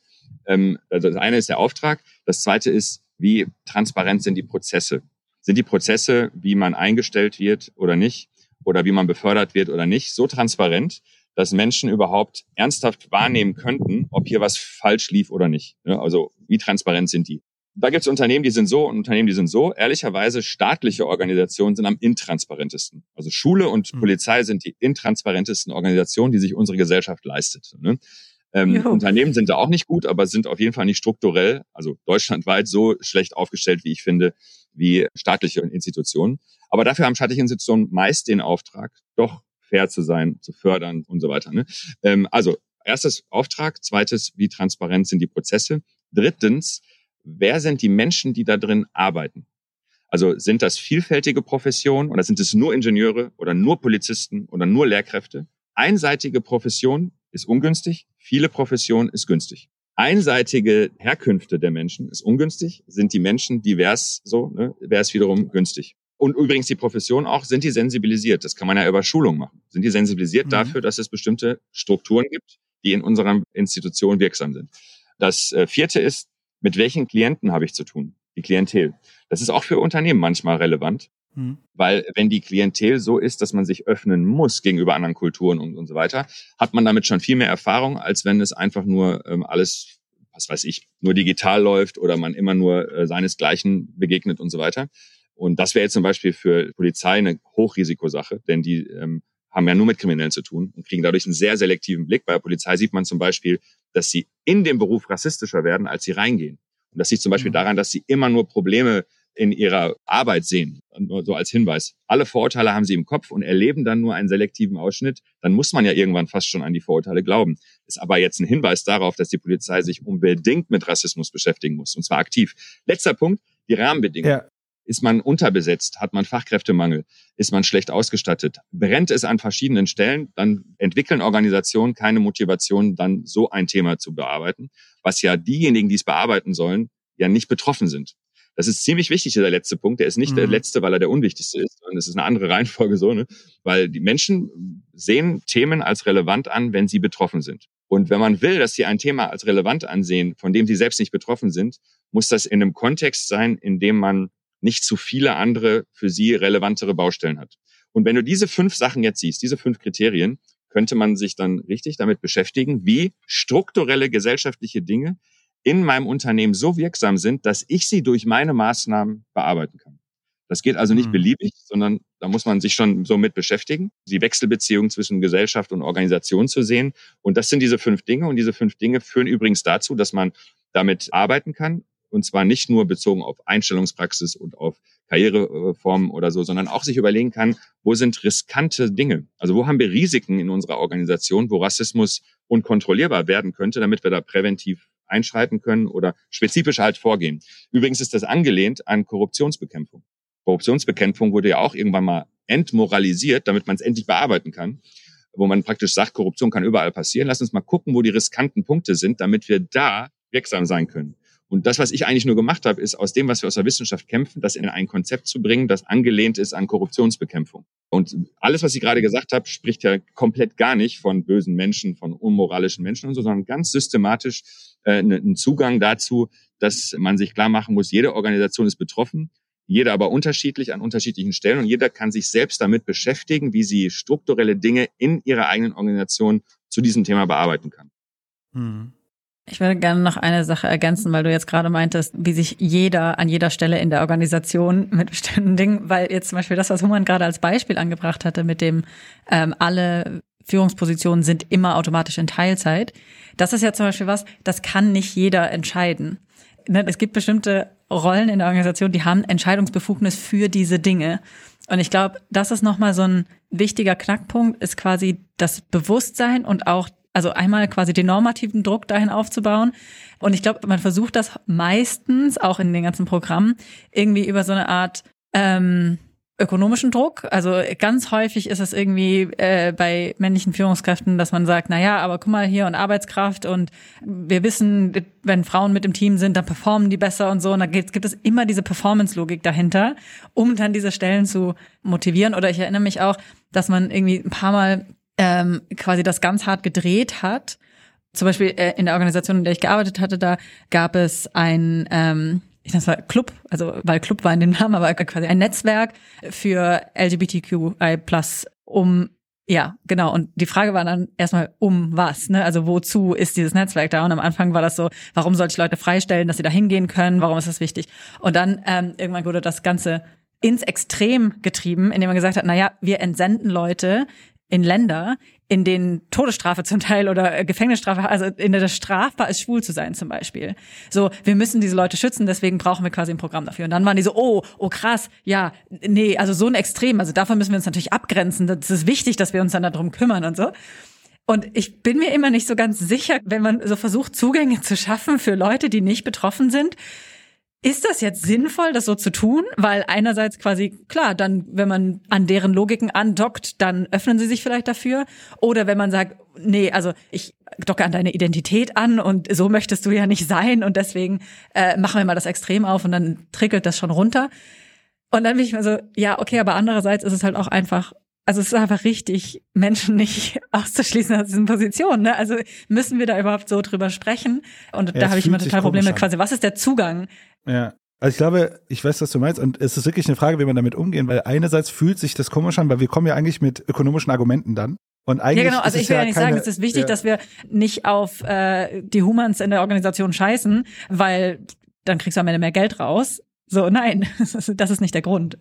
Ähm, also das eine ist der Auftrag. Das zweite ist, wie transparent sind die Prozesse? Sind die Prozesse, wie man eingestellt wird oder nicht, oder wie man befördert wird oder nicht, so transparent, dass Menschen überhaupt ernsthaft wahrnehmen könnten, ob hier was falsch lief oder nicht. Also wie transparent sind die? Da gibt es Unternehmen, die sind so und Unternehmen, die sind so. Ehrlicherweise, staatliche Organisationen sind am intransparentesten. Also Schule und mhm. Polizei sind die intransparentesten Organisationen, die sich unsere Gesellschaft leistet. Ne? Ähm, Unternehmen sind da auch nicht gut, aber sind auf jeden Fall nicht strukturell, also deutschlandweit so schlecht aufgestellt, wie ich finde, wie staatliche Institutionen. Aber dafür haben staatliche Institutionen meist den Auftrag, doch fair zu sein, zu fördern und so weiter. Ne? Ähm, also erstes Auftrag, zweites, wie transparent sind die Prozesse. Drittens, wer sind die Menschen, die da drin arbeiten? Also sind das vielfältige Professionen oder sind es nur Ingenieure oder nur Polizisten oder nur Lehrkräfte? Einseitige Profession ist ungünstig, viele Professionen ist günstig. Einseitige Herkünfte der Menschen ist ungünstig, sind die Menschen divers so, ne, wäre es wiederum günstig. Und übrigens die Profession auch, sind die sensibilisiert? Das kann man ja über Schulung machen. Sind die sensibilisiert mhm. dafür, dass es bestimmte Strukturen gibt, die in unserer Institution wirksam sind? Das äh, vierte ist, mit welchen Klienten habe ich zu tun? Die Klientel. Das ist auch für Unternehmen manchmal relevant, mhm. weil wenn die Klientel so ist, dass man sich öffnen muss gegenüber anderen Kulturen und, und so weiter, hat man damit schon viel mehr Erfahrung, als wenn es einfach nur ähm, alles, was weiß ich, nur digital läuft oder man immer nur äh, seinesgleichen begegnet und so weiter. Und das wäre jetzt zum Beispiel für Polizei eine Hochrisikosache, denn die ähm, haben ja nur mit Kriminellen zu tun und kriegen dadurch einen sehr selektiven Blick. Bei der Polizei sieht man zum Beispiel, dass sie in dem Beruf rassistischer werden, als sie reingehen. Und das liegt zum Beispiel mhm. daran, dass sie immer nur Probleme in ihrer Arbeit sehen. Nur so als Hinweis. Alle Vorurteile haben sie im Kopf und erleben dann nur einen selektiven Ausschnitt. Dann muss man ja irgendwann fast schon an die Vorurteile glauben. Ist aber jetzt ein Hinweis darauf, dass die Polizei sich unbedingt mit Rassismus beschäftigen muss. Und zwar aktiv. Letzter Punkt. Die Rahmenbedingungen. Ja. Ist man unterbesetzt? Hat man Fachkräftemangel? Ist man schlecht ausgestattet? Brennt es an verschiedenen Stellen? Dann entwickeln Organisationen keine Motivation, dann so ein Thema zu bearbeiten, was ja diejenigen, die es bearbeiten sollen, ja nicht betroffen sind. Das ist ziemlich wichtig, dieser letzte Punkt. Der ist nicht mhm. der letzte, weil er der unwichtigste ist, sondern es ist eine andere [LAUGHS] Reihenfolge so, ne? Weil die Menschen sehen Themen als relevant an, wenn sie betroffen sind. Und wenn man will, dass sie ein Thema als relevant ansehen, von dem sie selbst nicht betroffen sind, muss das in einem Kontext sein, in dem man nicht zu viele andere für sie relevantere Baustellen hat. Und wenn du diese fünf Sachen jetzt siehst, diese fünf Kriterien, könnte man sich dann richtig damit beschäftigen, wie strukturelle gesellschaftliche Dinge in meinem Unternehmen so wirksam sind, dass ich sie durch meine Maßnahmen bearbeiten kann. Das geht also nicht mhm. beliebig, sondern da muss man sich schon so mit beschäftigen, die Wechselbeziehung zwischen Gesellschaft und Organisation zu sehen. Und das sind diese fünf Dinge. Und diese fünf Dinge führen übrigens dazu, dass man damit arbeiten kann und zwar nicht nur bezogen auf Einstellungspraxis und auf Karriereformen oder so, sondern auch sich überlegen kann, wo sind riskante Dinge? Also wo haben wir Risiken in unserer Organisation, wo Rassismus unkontrollierbar werden könnte, damit wir da präventiv einschreiten können oder spezifisch halt vorgehen. Übrigens ist das angelehnt an Korruptionsbekämpfung. Korruptionsbekämpfung wurde ja auch irgendwann mal entmoralisiert, damit man es endlich bearbeiten kann, wo man praktisch sagt, Korruption kann überall passieren. Lass uns mal gucken, wo die riskanten Punkte sind, damit wir da wirksam sein können. Und das, was ich eigentlich nur gemacht habe, ist aus dem, was wir aus der Wissenschaft kämpfen, das in ein Konzept zu bringen, das angelehnt ist an Korruptionsbekämpfung. Und alles, was ich gerade gesagt habe, spricht ja komplett gar nicht von bösen Menschen, von unmoralischen Menschen und so, sondern ganz systematisch äh, einen Zugang dazu, dass man sich klar machen muss, jede Organisation ist betroffen, jeder aber unterschiedlich an unterschiedlichen Stellen und jeder kann sich selbst damit beschäftigen, wie sie strukturelle Dinge in ihrer eigenen Organisation zu diesem Thema bearbeiten kann. Hm. Ich würde gerne noch eine Sache ergänzen, weil du jetzt gerade meintest, wie sich jeder an jeder Stelle in der Organisation [LAUGHS] mit bestimmten Dingen, weil jetzt zum Beispiel das, was Human gerade als Beispiel angebracht hatte, mit dem ähm, alle Führungspositionen sind immer automatisch in Teilzeit. Das ist ja zum Beispiel was, das kann nicht jeder entscheiden. Ne, es gibt bestimmte Rollen in der Organisation, die haben Entscheidungsbefugnis für diese Dinge. Und ich glaube, das ist nochmal so ein wichtiger Knackpunkt, ist quasi das Bewusstsein und auch also einmal quasi den normativen Druck dahin aufzubauen. Und ich glaube, man versucht das meistens auch in den ganzen Programmen irgendwie über so eine Art ähm, ökonomischen Druck. Also ganz häufig ist es irgendwie äh, bei männlichen Führungskräften, dass man sagt, na ja, aber guck mal hier und Arbeitskraft und wir wissen, wenn Frauen mit im Team sind, dann performen die besser und so. Und da gibt, gibt es immer diese Performance-Logik dahinter, um dann diese Stellen zu motivieren. Oder ich erinnere mich auch, dass man irgendwie ein paar Mal ähm, quasi das ganz hart gedreht hat. Zum Beispiel äh, in der Organisation, in der ich gearbeitet hatte, da gab es ein, ähm, ich nenne es Club, also weil Club war in dem [LAUGHS] Namen, aber quasi ein Netzwerk für LGBTQI+, um ja, genau. Und die Frage war dann erstmal, um was, ne? Also wozu ist dieses Netzwerk da? Und am Anfang war das so, warum sollte ich Leute freistellen, dass sie da hingehen können? Warum ist das wichtig? Und dann ähm, irgendwann wurde das Ganze ins Extrem getrieben, indem man gesagt hat, na ja, wir entsenden Leute, in Länder, in denen Todesstrafe zum Teil oder äh, Gefängnisstrafe, also in der strafbar ist, schwul zu sein zum Beispiel. So, wir müssen diese Leute schützen, deswegen brauchen wir quasi ein Programm dafür. Und dann waren die so, oh, oh krass, ja, nee, also so ein Extrem, also davon müssen wir uns natürlich abgrenzen. Das ist wichtig, dass wir uns dann darum kümmern und so. Und ich bin mir immer nicht so ganz sicher, wenn man so versucht, Zugänge zu schaffen für Leute, die nicht betroffen sind, ist das jetzt sinnvoll, das so zu tun? Weil einerseits quasi, klar, dann, wenn man an deren Logiken andockt, dann öffnen sie sich vielleicht dafür. Oder wenn man sagt, nee, also ich docke an deine Identität an und so möchtest du ja nicht sein und deswegen äh, machen wir mal das Extrem auf und dann trickelt das schon runter. Und dann bin ich mir so, ja, okay, aber andererseits ist es halt auch einfach also es ist einfach richtig, Menschen nicht [LAUGHS] auszuschließen aus diesen Positionen. Ne? Also müssen wir da überhaupt so drüber sprechen? Und ja, da habe ich immer total Probleme. Quasi, was ist der Zugang? Ja. Also ich glaube, ich weiß, was du meinst, und es ist wirklich eine Frage, wie man damit umgehen, weil einerseits fühlt sich das komisch an, weil wir kommen ja eigentlich mit ökonomischen Argumenten dann. Und eigentlich ja, genau. Also ich will ja nicht keine, sagen, es ist wichtig, ja. dass wir nicht auf äh, die Humans in der Organisation scheißen, weil dann kriegst du am Ende mehr Geld raus. So, nein, [LAUGHS] das ist nicht der Grund.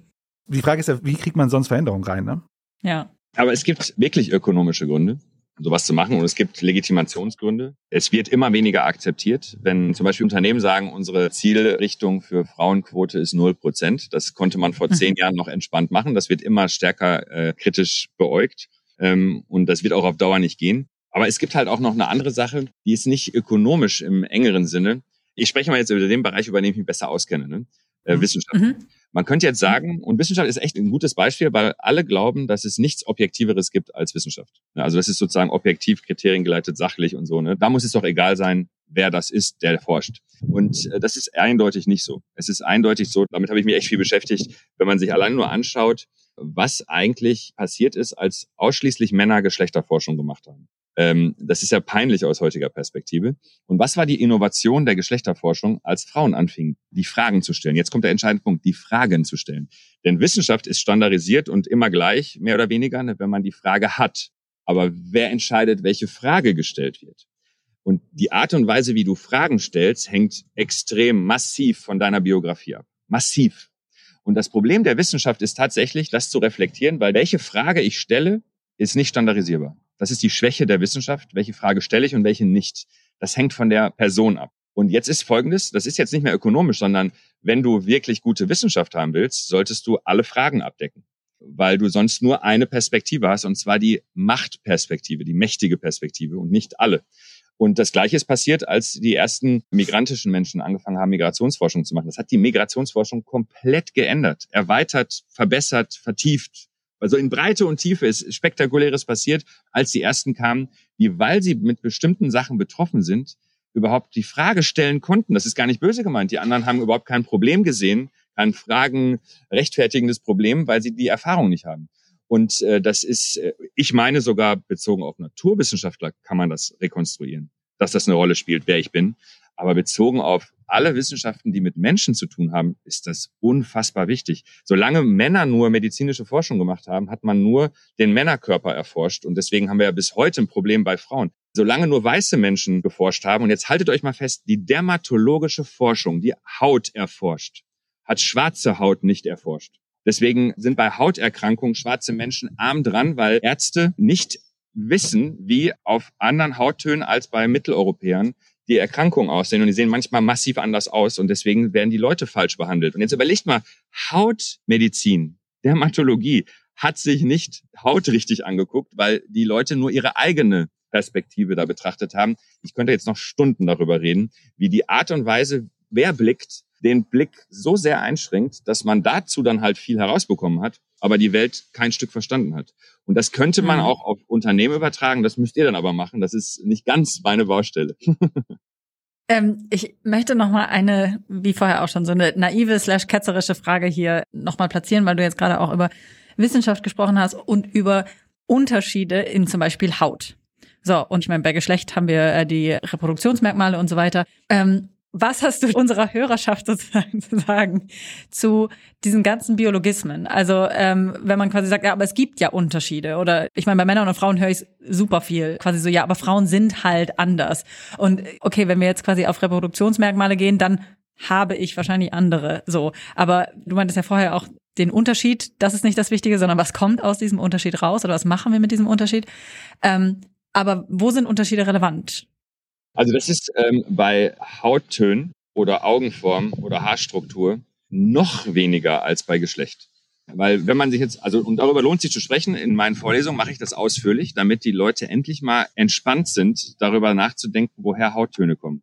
Die Frage ist ja, wie kriegt man sonst Veränderungen rein, ne? Ja. Aber es gibt wirklich ökonomische Gründe, sowas zu machen und es gibt Legitimationsgründe. Es wird immer weniger akzeptiert, wenn zum Beispiel Unternehmen sagen, unsere Zielrichtung für Frauenquote ist null Prozent. Das konnte man vor mhm. zehn Jahren noch entspannt machen. Das wird immer stärker äh, kritisch beäugt ähm, und das wird auch auf Dauer nicht gehen. Aber es gibt halt auch noch eine andere Sache, die ist nicht ökonomisch im engeren Sinne. Ich spreche mal jetzt über den Bereich, über den ich mich besser auskenne, ne? Äh, mhm. Wissenschaft. Mhm. Man könnte jetzt sagen, und Wissenschaft ist echt ein gutes Beispiel, weil alle glauben, dass es nichts Objektiveres gibt als Wissenschaft. Also das ist sozusagen objektiv, kriteriengeleitet, sachlich und so. Ne? Da muss es doch egal sein, wer das ist, der forscht. Und äh, das ist eindeutig nicht so. Es ist eindeutig so, damit habe ich mich echt viel beschäftigt, wenn man sich allein nur anschaut, was eigentlich passiert ist, als ausschließlich Männer Geschlechterforschung gemacht haben. Ähm, das ist ja peinlich aus heutiger Perspektive. Und was war die Innovation der Geschlechterforschung, als Frauen anfingen, die Fragen zu stellen? Jetzt kommt der entscheidende Punkt, die Fragen zu stellen. Denn Wissenschaft ist standardisiert und immer gleich, mehr oder weniger, ne, wenn man die Frage hat. Aber wer entscheidet, welche Frage gestellt wird? Und die Art und Weise, wie du Fragen stellst, hängt extrem massiv von deiner Biografie ab. Massiv. Und das Problem der Wissenschaft ist tatsächlich, das zu reflektieren, weil welche Frage ich stelle, ist nicht standardisierbar. Das ist die Schwäche der Wissenschaft. Welche Frage stelle ich und welche nicht? Das hängt von der Person ab. Und jetzt ist Folgendes, das ist jetzt nicht mehr ökonomisch, sondern wenn du wirklich gute Wissenschaft haben willst, solltest du alle Fragen abdecken, weil du sonst nur eine Perspektive hast, und zwar die Machtperspektive, die mächtige Perspektive und nicht alle. Und das Gleiche ist passiert, als die ersten migrantischen Menschen angefangen haben, Migrationsforschung zu machen. Das hat die Migrationsforschung komplett geändert, erweitert, verbessert, vertieft, also in Breite und Tiefe ist Spektakuläres passiert, als die ersten kamen, die, weil sie mit bestimmten Sachen betroffen sind, überhaupt die Frage stellen konnten. Das ist gar nicht böse gemeint. Die anderen haben überhaupt kein Problem gesehen, kein Fragen rechtfertigendes Problem, weil sie die Erfahrung nicht haben. Und äh, das ist, äh, ich meine sogar bezogen auf Naturwissenschaftler kann man das rekonstruieren, dass das eine Rolle spielt, wer ich bin. Aber bezogen auf alle Wissenschaften, die mit Menschen zu tun haben, ist das unfassbar wichtig. Solange Männer nur medizinische Forschung gemacht haben, hat man nur den Männerkörper erforscht. Und deswegen haben wir ja bis heute ein Problem bei Frauen. Solange nur weiße Menschen geforscht haben, und jetzt haltet euch mal fest, die dermatologische Forschung, die Haut erforscht, hat schwarze Haut nicht erforscht. Deswegen sind bei Hauterkrankungen schwarze Menschen arm dran, weil Ärzte nicht wissen, wie auf anderen Hauttönen als bei Mitteleuropäern die Erkrankungen aussehen und die sehen manchmal massiv anders aus und deswegen werden die Leute falsch behandelt. Und jetzt überlegt mal, Hautmedizin, Dermatologie hat sich nicht Haut richtig angeguckt, weil die Leute nur ihre eigene Perspektive da betrachtet haben. Ich könnte jetzt noch Stunden darüber reden, wie die Art und Weise, wer blickt, den Blick so sehr einschränkt, dass man dazu dann halt viel herausbekommen hat, aber die Welt kein Stück verstanden hat. Und das könnte man mhm. auch auf Unternehmen übertragen, das müsst ihr dann aber machen. Das ist nicht ganz meine Baustelle. [LAUGHS] Ähm, ich möchte noch mal eine, wie vorher auch schon, so eine naive slash ketzerische Frage hier noch mal platzieren, weil du jetzt gerade auch über Wissenschaft gesprochen hast und über Unterschiede in zum Beispiel Haut. So, und ich meine, bei Geschlecht haben wir äh, die Reproduktionsmerkmale und so weiter. Ähm, was hast du unserer Hörerschaft sozusagen zu sagen zu diesen ganzen Biologismen? Also ähm, wenn man quasi sagt, ja, aber es gibt ja Unterschiede oder ich meine, bei Männern und Frauen höre ich super viel, quasi so, ja, aber Frauen sind halt anders. Und okay, wenn wir jetzt quasi auf Reproduktionsmerkmale gehen, dann habe ich wahrscheinlich andere. So, aber du meintest ja vorher auch, den Unterschied, das ist nicht das Wichtige, sondern was kommt aus diesem Unterschied raus oder was machen wir mit diesem Unterschied. Ähm, aber wo sind Unterschiede relevant? Also das ist ähm, bei Hauttönen oder Augenform oder Haarstruktur noch weniger als bei Geschlecht. Weil wenn man sich jetzt, also und darüber lohnt sich zu sprechen, in meinen Vorlesungen mache ich das ausführlich, damit die Leute endlich mal entspannt sind, darüber nachzudenken, woher Hauttöne kommen.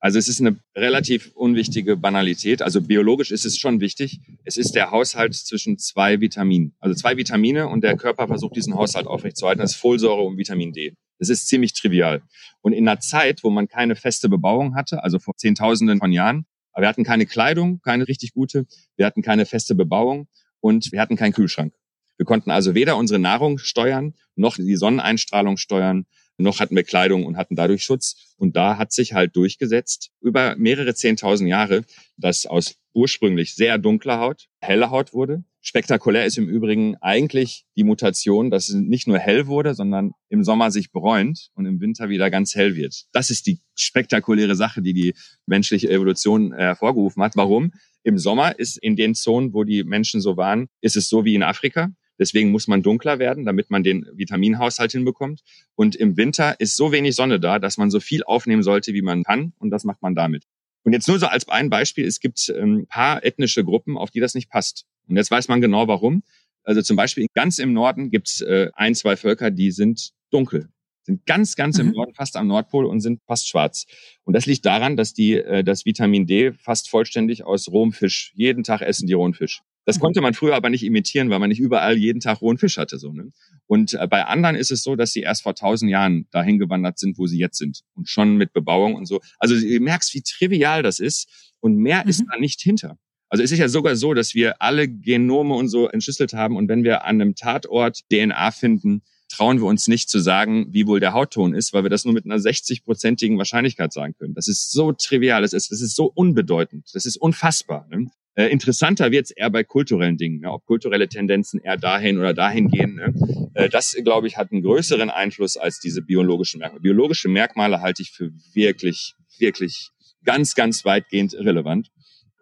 Also es ist eine relativ unwichtige Banalität. Also biologisch ist es schon wichtig. Es ist der Haushalt zwischen zwei Vitaminen. Also zwei Vitamine und der Körper versucht diesen Haushalt aufrechtzuerhalten. Das ist Folsäure und Vitamin D. Das ist ziemlich trivial. Und in einer Zeit, wo man keine feste Bebauung hatte, also vor Zehntausenden von Jahren, aber wir hatten keine Kleidung, keine richtig gute, wir hatten keine feste Bebauung und wir hatten keinen Kühlschrank. Wir konnten also weder unsere Nahrung steuern, noch die Sonneneinstrahlung steuern, noch hatten wir Kleidung und hatten dadurch Schutz. Und da hat sich halt durchgesetzt über mehrere Zehntausend Jahre, dass aus ursprünglich sehr dunkler Haut helle Haut wurde. Spektakulär ist im Übrigen eigentlich die Mutation, dass es nicht nur hell wurde, sondern im Sommer sich bräunt und im Winter wieder ganz hell wird. Das ist die spektakuläre Sache, die die menschliche Evolution hervorgerufen hat. Warum? Im Sommer ist in den Zonen, wo die Menschen so waren, ist es so wie in Afrika. Deswegen muss man dunkler werden, damit man den Vitaminhaushalt hinbekommt. Und im Winter ist so wenig Sonne da, dass man so viel aufnehmen sollte, wie man kann. Und das macht man damit. Und jetzt nur so als ein Beispiel, es gibt ein ähm, paar ethnische Gruppen, auf die das nicht passt. Und jetzt weiß man genau warum. Also zum Beispiel ganz im Norden gibt es äh, ein, zwei Völker, die sind dunkel, sind ganz, ganz mhm. im Norden, fast am Nordpol und sind fast schwarz. Und das liegt daran, dass die äh, das Vitamin D fast vollständig aus rohem Fisch, jeden Tag essen die rohen Fisch. Das konnte man früher aber nicht imitieren, weil man nicht überall jeden Tag rohen Fisch hatte. So, ne? Und äh, bei anderen ist es so, dass sie erst vor tausend Jahren dahin gewandert sind, wo sie jetzt sind. Und schon mit Bebauung und so. Also du merkst, wie trivial das ist. Und mehr mhm. ist da nicht hinter. Also es ist ja sogar so, dass wir alle Genome und so entschlüsselt haben. Und wenn wir an einem Tatort DNA finden, trauen wir uns nicht zu sagen, wie wohl der Hautton ist, weil wir das nur mit einer 60-prozentigen Wahrscheinlichkeit sagen können. Das ist so trivial, das ist, das ist so unbedeutend, das ist unfassbar. Ne? Äh, interessanter wird es eher bei kulturellen Dingen, ne? ob kulturelle Tendenzen eher dahin oder dahin gehen. Ne? Äh, das, glaube ich, hat einen größeren Einfluss als diese biologischen Merkmale. Biologische Merkmale halte ich für wirklich, wirklich ganz, ganz weitgehend irrelevant.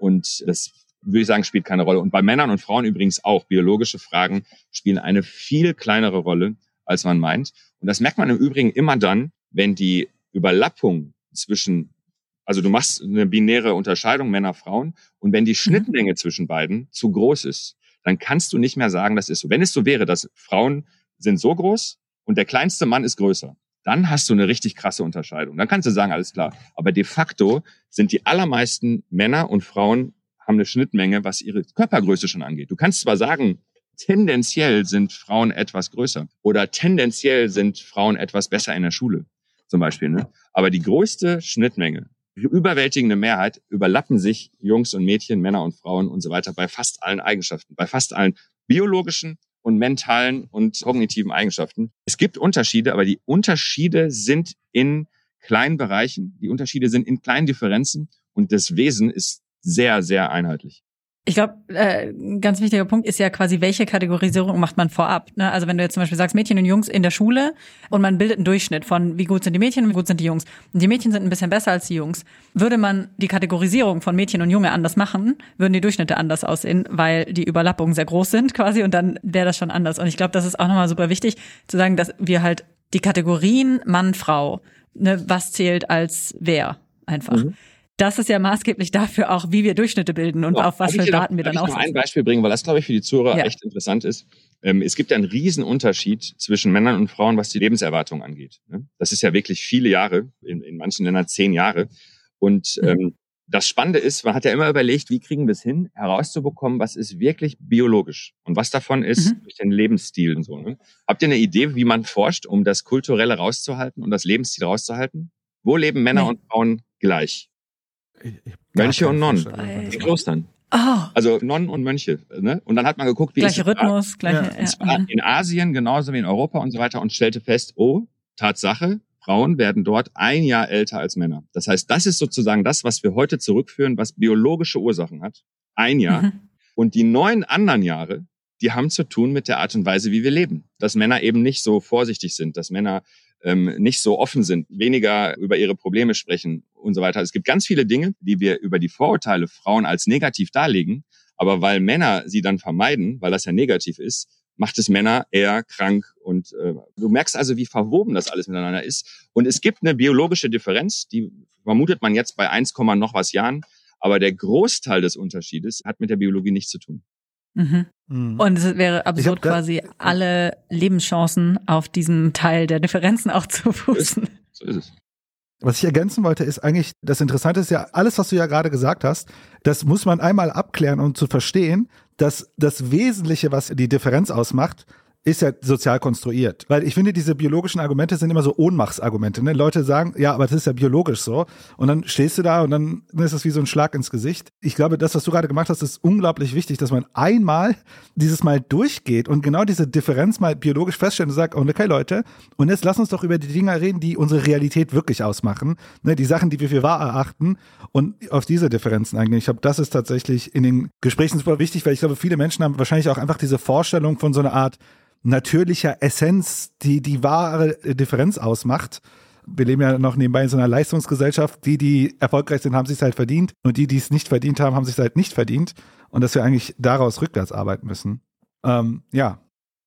Und das würde ich sagen, spielt keine Rolle. Und bei Männern und Frauen übrigens auch. Biologische Fragen spielen eine viel kleinere Rolle, als man meint. Und das merkt man im Übrigen immer dann, wenn die Überlappung zwischen also du machst eine binäre Unterscheidung Männer, Frauen. Und wenn die mhm. Schnittmenge zwischen beiden zu groß ist, dann kannst du nicht mehr sagen, das ist so. Wenn es so wäre, dass Frauen sind so groß und der kleinste Mann ist größer, dann hast du eine richtig krasse Unterscheidung. Dann kannst du sagen, alles klar. Aber de facto sind die allermeisten Männer und Frauen haben eine Schnittmenge, was ihre Körpergröße schon angeht. Du kannst zwar sagen, tendenziell sind Frauen etwas größer oder tendenziell sind Frauen etwas besser in der Schule zum Beispiel. Ne? Aber die größte Schnittmenge überwältigende Mehrheit überlappen sich Jungs und Mädchen, Männer und Frauen und so weiter bei fast allen Eigenschaften, bei fast allen biologischen und mentalen und kognitiven Eigenschaften. Es gibt Unterschiede, aber die Unterschiede sind in kleinen Bereichen, die Unterschiede sind in kleinen Differenzen und das Wesen ist sehr, sehr einheitlich. Ich glaube, äh, ein ganz wichtiger Punkt ist ja quasi, welche Kategorisierung macht man vorab. Ne? Also wenn du jetzt zum Beispiel sagst, Mädchen und Jungs in der Schule und man bildet einen Durchschnitt von, wie gut sind die Mädchen und wie gut sind die Jungs. Und die Mädchen sind ein bisschen besser als die Jungs. Würde man die Kategorisierung von Mädchen und Junge anders machen, würden die Durchschnitte anders aussehen, weil die Überlappungen sehr groß sind [LAUGHS] quasi und dann wäre das schon anders. Und ich glaube, das ist auch nochmal super wichtig zu sagen, dass wir halt die Kategorien Mann, Frau, ne, was zählt als wer einfach. Mhm das ist ja maßgeblich dafür auch, wie wir Durchschnitte bilden und ja, auf was für Daten wir dann auch. Ich noch ein Beispiel bringen, weil das, glaube ich, für die Zuhörer ja. echt interessant ist. Ähm, es gibt ja einen riesen Unterschied zwischen Männern und Frauen, was die Lebenserwartung angeht. Ne? Das ist ja wirklich viele Jahre, in, in manchen Ländern zehn Jahre. Und mhm. ähm, das Spannende ist, man hat ja immer überlegt, wie kriegen wir es hin, herauszubekommen, was ist wirklich biologisch und was davon ist mhm. durch den Lebensstil und so. Ne? Habt ihr eine Idee, wie man forscht, um das Kulturelle rauszuhalten und das Lebensstil rauszuhalten? Wo leben Männer nee. und Frauen gleich? Mönche und Nonnen in Klostern. Oh. Also Nonnen und Mönche. Ne? Und dann hat man geguckt, wie gleiche Rhythmus, gleiche ja. in Asien genauso wie in Europa und so weiter und stellte fest, oh, Tatsache, Frauen werden dort ein Jahr älter als Männer. Das heißt, das ist sozusagen das, was wir heute zurückführen, was biologische Ursachen hat. Ein Jahr. Mhm. Und die neun anderen Jahre, die haben zu tun mit der Art und Weise, wie wir leben. Dass Männer eben nicht so vorsichtig sind, dass Männer ähm, nicht so offen sind, weniger über ihre Probleme sprechen und so weiter. Es gibt ganz viele Dinge, die wir über die Vorurteile Frauen als negativ darlegen, Aber weil Männer sie dann vermeiden, weil das ja negativ ist, macht es Männer eher krank. Und äh, du merkst also, wie verwoben das alles miteinander ist. Und es gibt eine biologische Differenz, die vermutet man jetzt bei 1, noch was Jahren. Aber der Großteil des Unterschiedes hat mit der Biologie nichts zu tun. Mhm. Mhm. Und es wäre absurd, quasi alle Lebenschancen auf diesem Teil der Differenzen [LAUGHS] auch zu fußen. So ist es. Was ich ergänzen wollte, ist eigentlich, das Interessante ist ja, alles, was du ja gerade gesagt hast, das muss man einmal abklären, um zu verstehen, dass das Wesentliche, was die Differenz ausmacht, ist ja sozial konstruiert. Weil ich finde, diese biologischen Argumente sind immer so Ohnmachtsargumente. Ne? Leute sagen, ja, aber das ist ja biologisch so. Und dann stehst du da und dann ist das wie so ein Schlag ins Gesicht. Ich glaube, das, was du gerade gemacht hast, ist unglaublich wichtig, dass man einmal dieses Mal durchgeht und genau diese Differenz mal biologisch feststellt und sagt, okay Leute, und jetzt lass uns doch über die Dinge reden, die unsere Realität wirklich ausmachen. Ne? Die Sachen, die wir für wahr erachten und auf diese Differenzen eingehen. Ich glaube, das ist tatsächlich in den Gesprächen super wichtig, weil ich glaube, viele Menschen haben wahrscheinlich auch einfach diese Vorstellung von so einer Art natürlicher Essenz, die die wahre Differenz ausmacht. Wir leben ja noch nebenbei in so einer Leistungsgesellschaft. Die, die erfolgreich sind, haben sich halt verdient. Und die, die es nicht verdient haben, haben sich halt nicht verdient. Und dass wir eigentlich daraus rückwärts arbeiten müssen. Ähm, ja.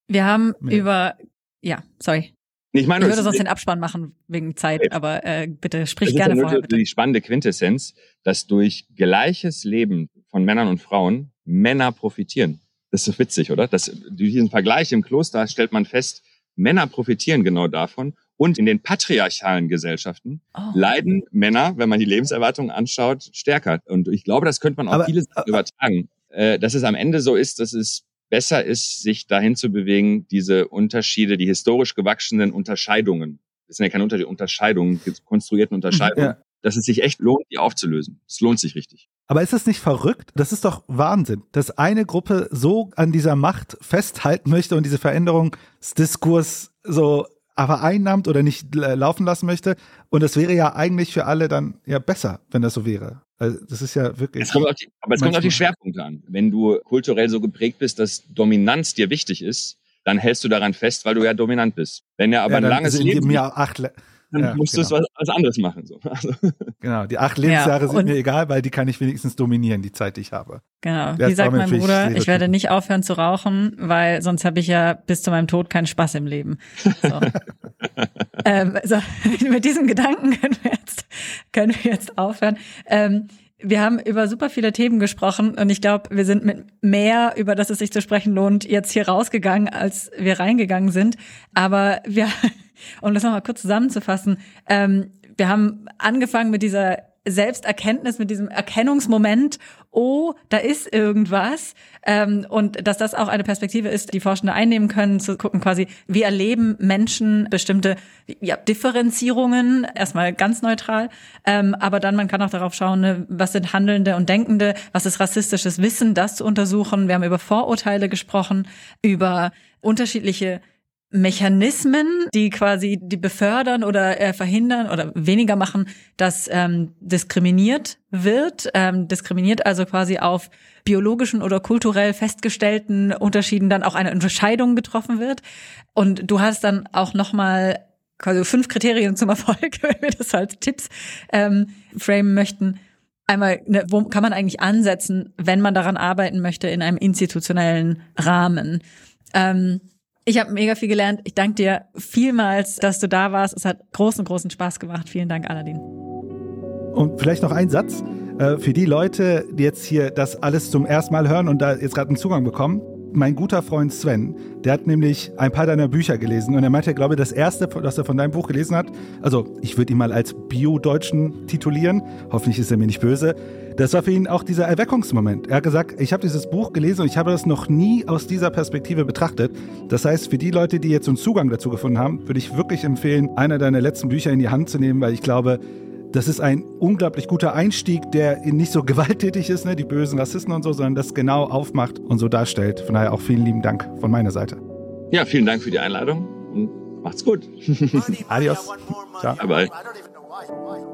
Wir haben ja. über, ja, sorry. Ich, meine, ich würde sonst den Abspann machen wegen Zeit, aber äh, bitte sprich gerne ja vorher. Bitte. Die spannende Quintessenz, dass durch gleiches Leben von Männern und Frauen Männer profitieren. Das ist so witzig, oder? Das, durch diesen Vergleich im Kloster stellt man fest, Männer profitieren genau davon. Und in den patriarchalen Gesellschaften oh. leiden Männer, wenn man die Lebenserwartung anschaut, stärker. Und ich glaube, das könnte man auch aber, vieles aber, übertragen. Äh, dass es am Ende so ist, dass es besser ist, sich dahin zu bewegen, diese Unterschiede, die historisch gewachsenen Unterscheidungen, das sind ja keine Unterschiede, Unterscheidungen, konstruierten Unterscheidungen, ja dass es sich echt lohnt, die aufzulösen. Es lohnt sich richtig. Aber ist das nicht verrückt? Das ist doch Wahnsinn, dass eine Gruppe so an dieser Macht festhalten möchte und diese Veränderungsdiskurs so vereinnahmt oder nicht laufen lassen möchte. Und das wäre ja eigentlich für alle dann ja besser, wenn das so wäre. Also das ist ja wirklich. Es kommt die, aber es kommt auf die Schwerpunkte an. Wenn du kulturell so geprägt bist, dass Dominanz dir wichtig ist, dann hältst du daran fest, weil du ja dominant bist. Wenn er aber ja, ein langes Leben. Acht, dann ja, musst genau. du es was, anderes machen. So. [LAUGHS] Also. Genau, die acht Lebensjahre ja, sind mir egal, weil die kann ich wenigstens dominieren, die Zeit, die ich habe. Genau, wie sagt mein Bruder, ich werde nicht aufhören zu rauchen, weil sonst habe ich ja bis zu meinem Tod keinen Spaß im Leben. So. [LAUGHS] ähm, so, [LAUGHS] mit diesem Gedanken können wir jetzt, können wir jetzt aufhören. Ähm, wir haben über super viele Themen gesprochen und ich glaube, wir sind mit mehr, über das es sich zu sprechen lohnt, jetzt hier rausgegangen, als wir reingegangen sind. Aber wir, um das nochmal kurz zusammenzufassen, ähm, wir haben angefangen mit dieser Selbsterkenntnis, mit diesem Erkennungsmoment, oh, da ist irgendwas. Ähm, und dass das auch eine Perspektive ist, die Forschende einnehmen können, zu gucken quasi, wie erleben Menschen bestimmte ja, Differenzierungen, erstmal ganz neutral, ähm, aber dann man kann auch darauf schauen, ne, was sind Handelnde und Denkende, was ist rassistisches Wissen, das zu untersuchen. Wir haben über Vorurteile gesprochen, über unterschiedliche Mechanismen, die quasi die befördern oder äh, verhindern oder weniger machen, dass ähm, diskriminiert wird, ähm, diskriminiert also quasi auf biologischen oder kulturell festgestellten Unterschieden dann auch eine Unterscheidung getroffen wird. Und du hast dann auch noch mal quasi fünf Kriterien zum Erfolg, [LAUGHS] wenn wir das als Tipps ähm, framen möchten. Einmal, ne, wo kann man eigentlich ansetzen, wenn man daran arbeiten möchte in einem institutionellen Rahmen? Ähm, ich habe mega viel gelernt. Ich danke dir vielmals, dass du da warst. Es hat großen, großen Spaß gemacht. Vielen Dank, Aladin. Und vielleicht noch ein Satz äh, für die Leute, die jetzt hier das alles zum ersten Mal hören und da jetzt gerade einen Zugang bekommen mein guter Freund Sven, der hat nämlich ein paar deiner Bücher gelesen und er meinte, glaube ich, das erste, was er von deinem Buch gelesen hat, also ich würde ihn mal als Bio-Deutschen titulieren, hoffentlich ist er mir nicht böse, das war für ihn auch dieser Erweckungsmoment. Er hat gesagt, ich habe dieses Buch gelesen und ich habe das noch nie aus dieser Perspektive betrachtet. Das heißt, für die Leute, die jetzt einen Zugang dazu gefunden haben, würde ich wirklich empfehlen, einer deiner letzten Bücher in die Hand zu nehmen, weil ich glaube, das ist ein unglaublich guter Einstieg, der nicht so [LAUGHS] gewalttätig ist, ne, die bösen Rassisten und so, sondern das genau aufmacht und so darstellt. Von daher auch vielen lieben Dank von meiner Seite. Ja, vielen Dank für die Einladung und macht's gut. [LAUGHS] Adios. Ciao. Bye bye.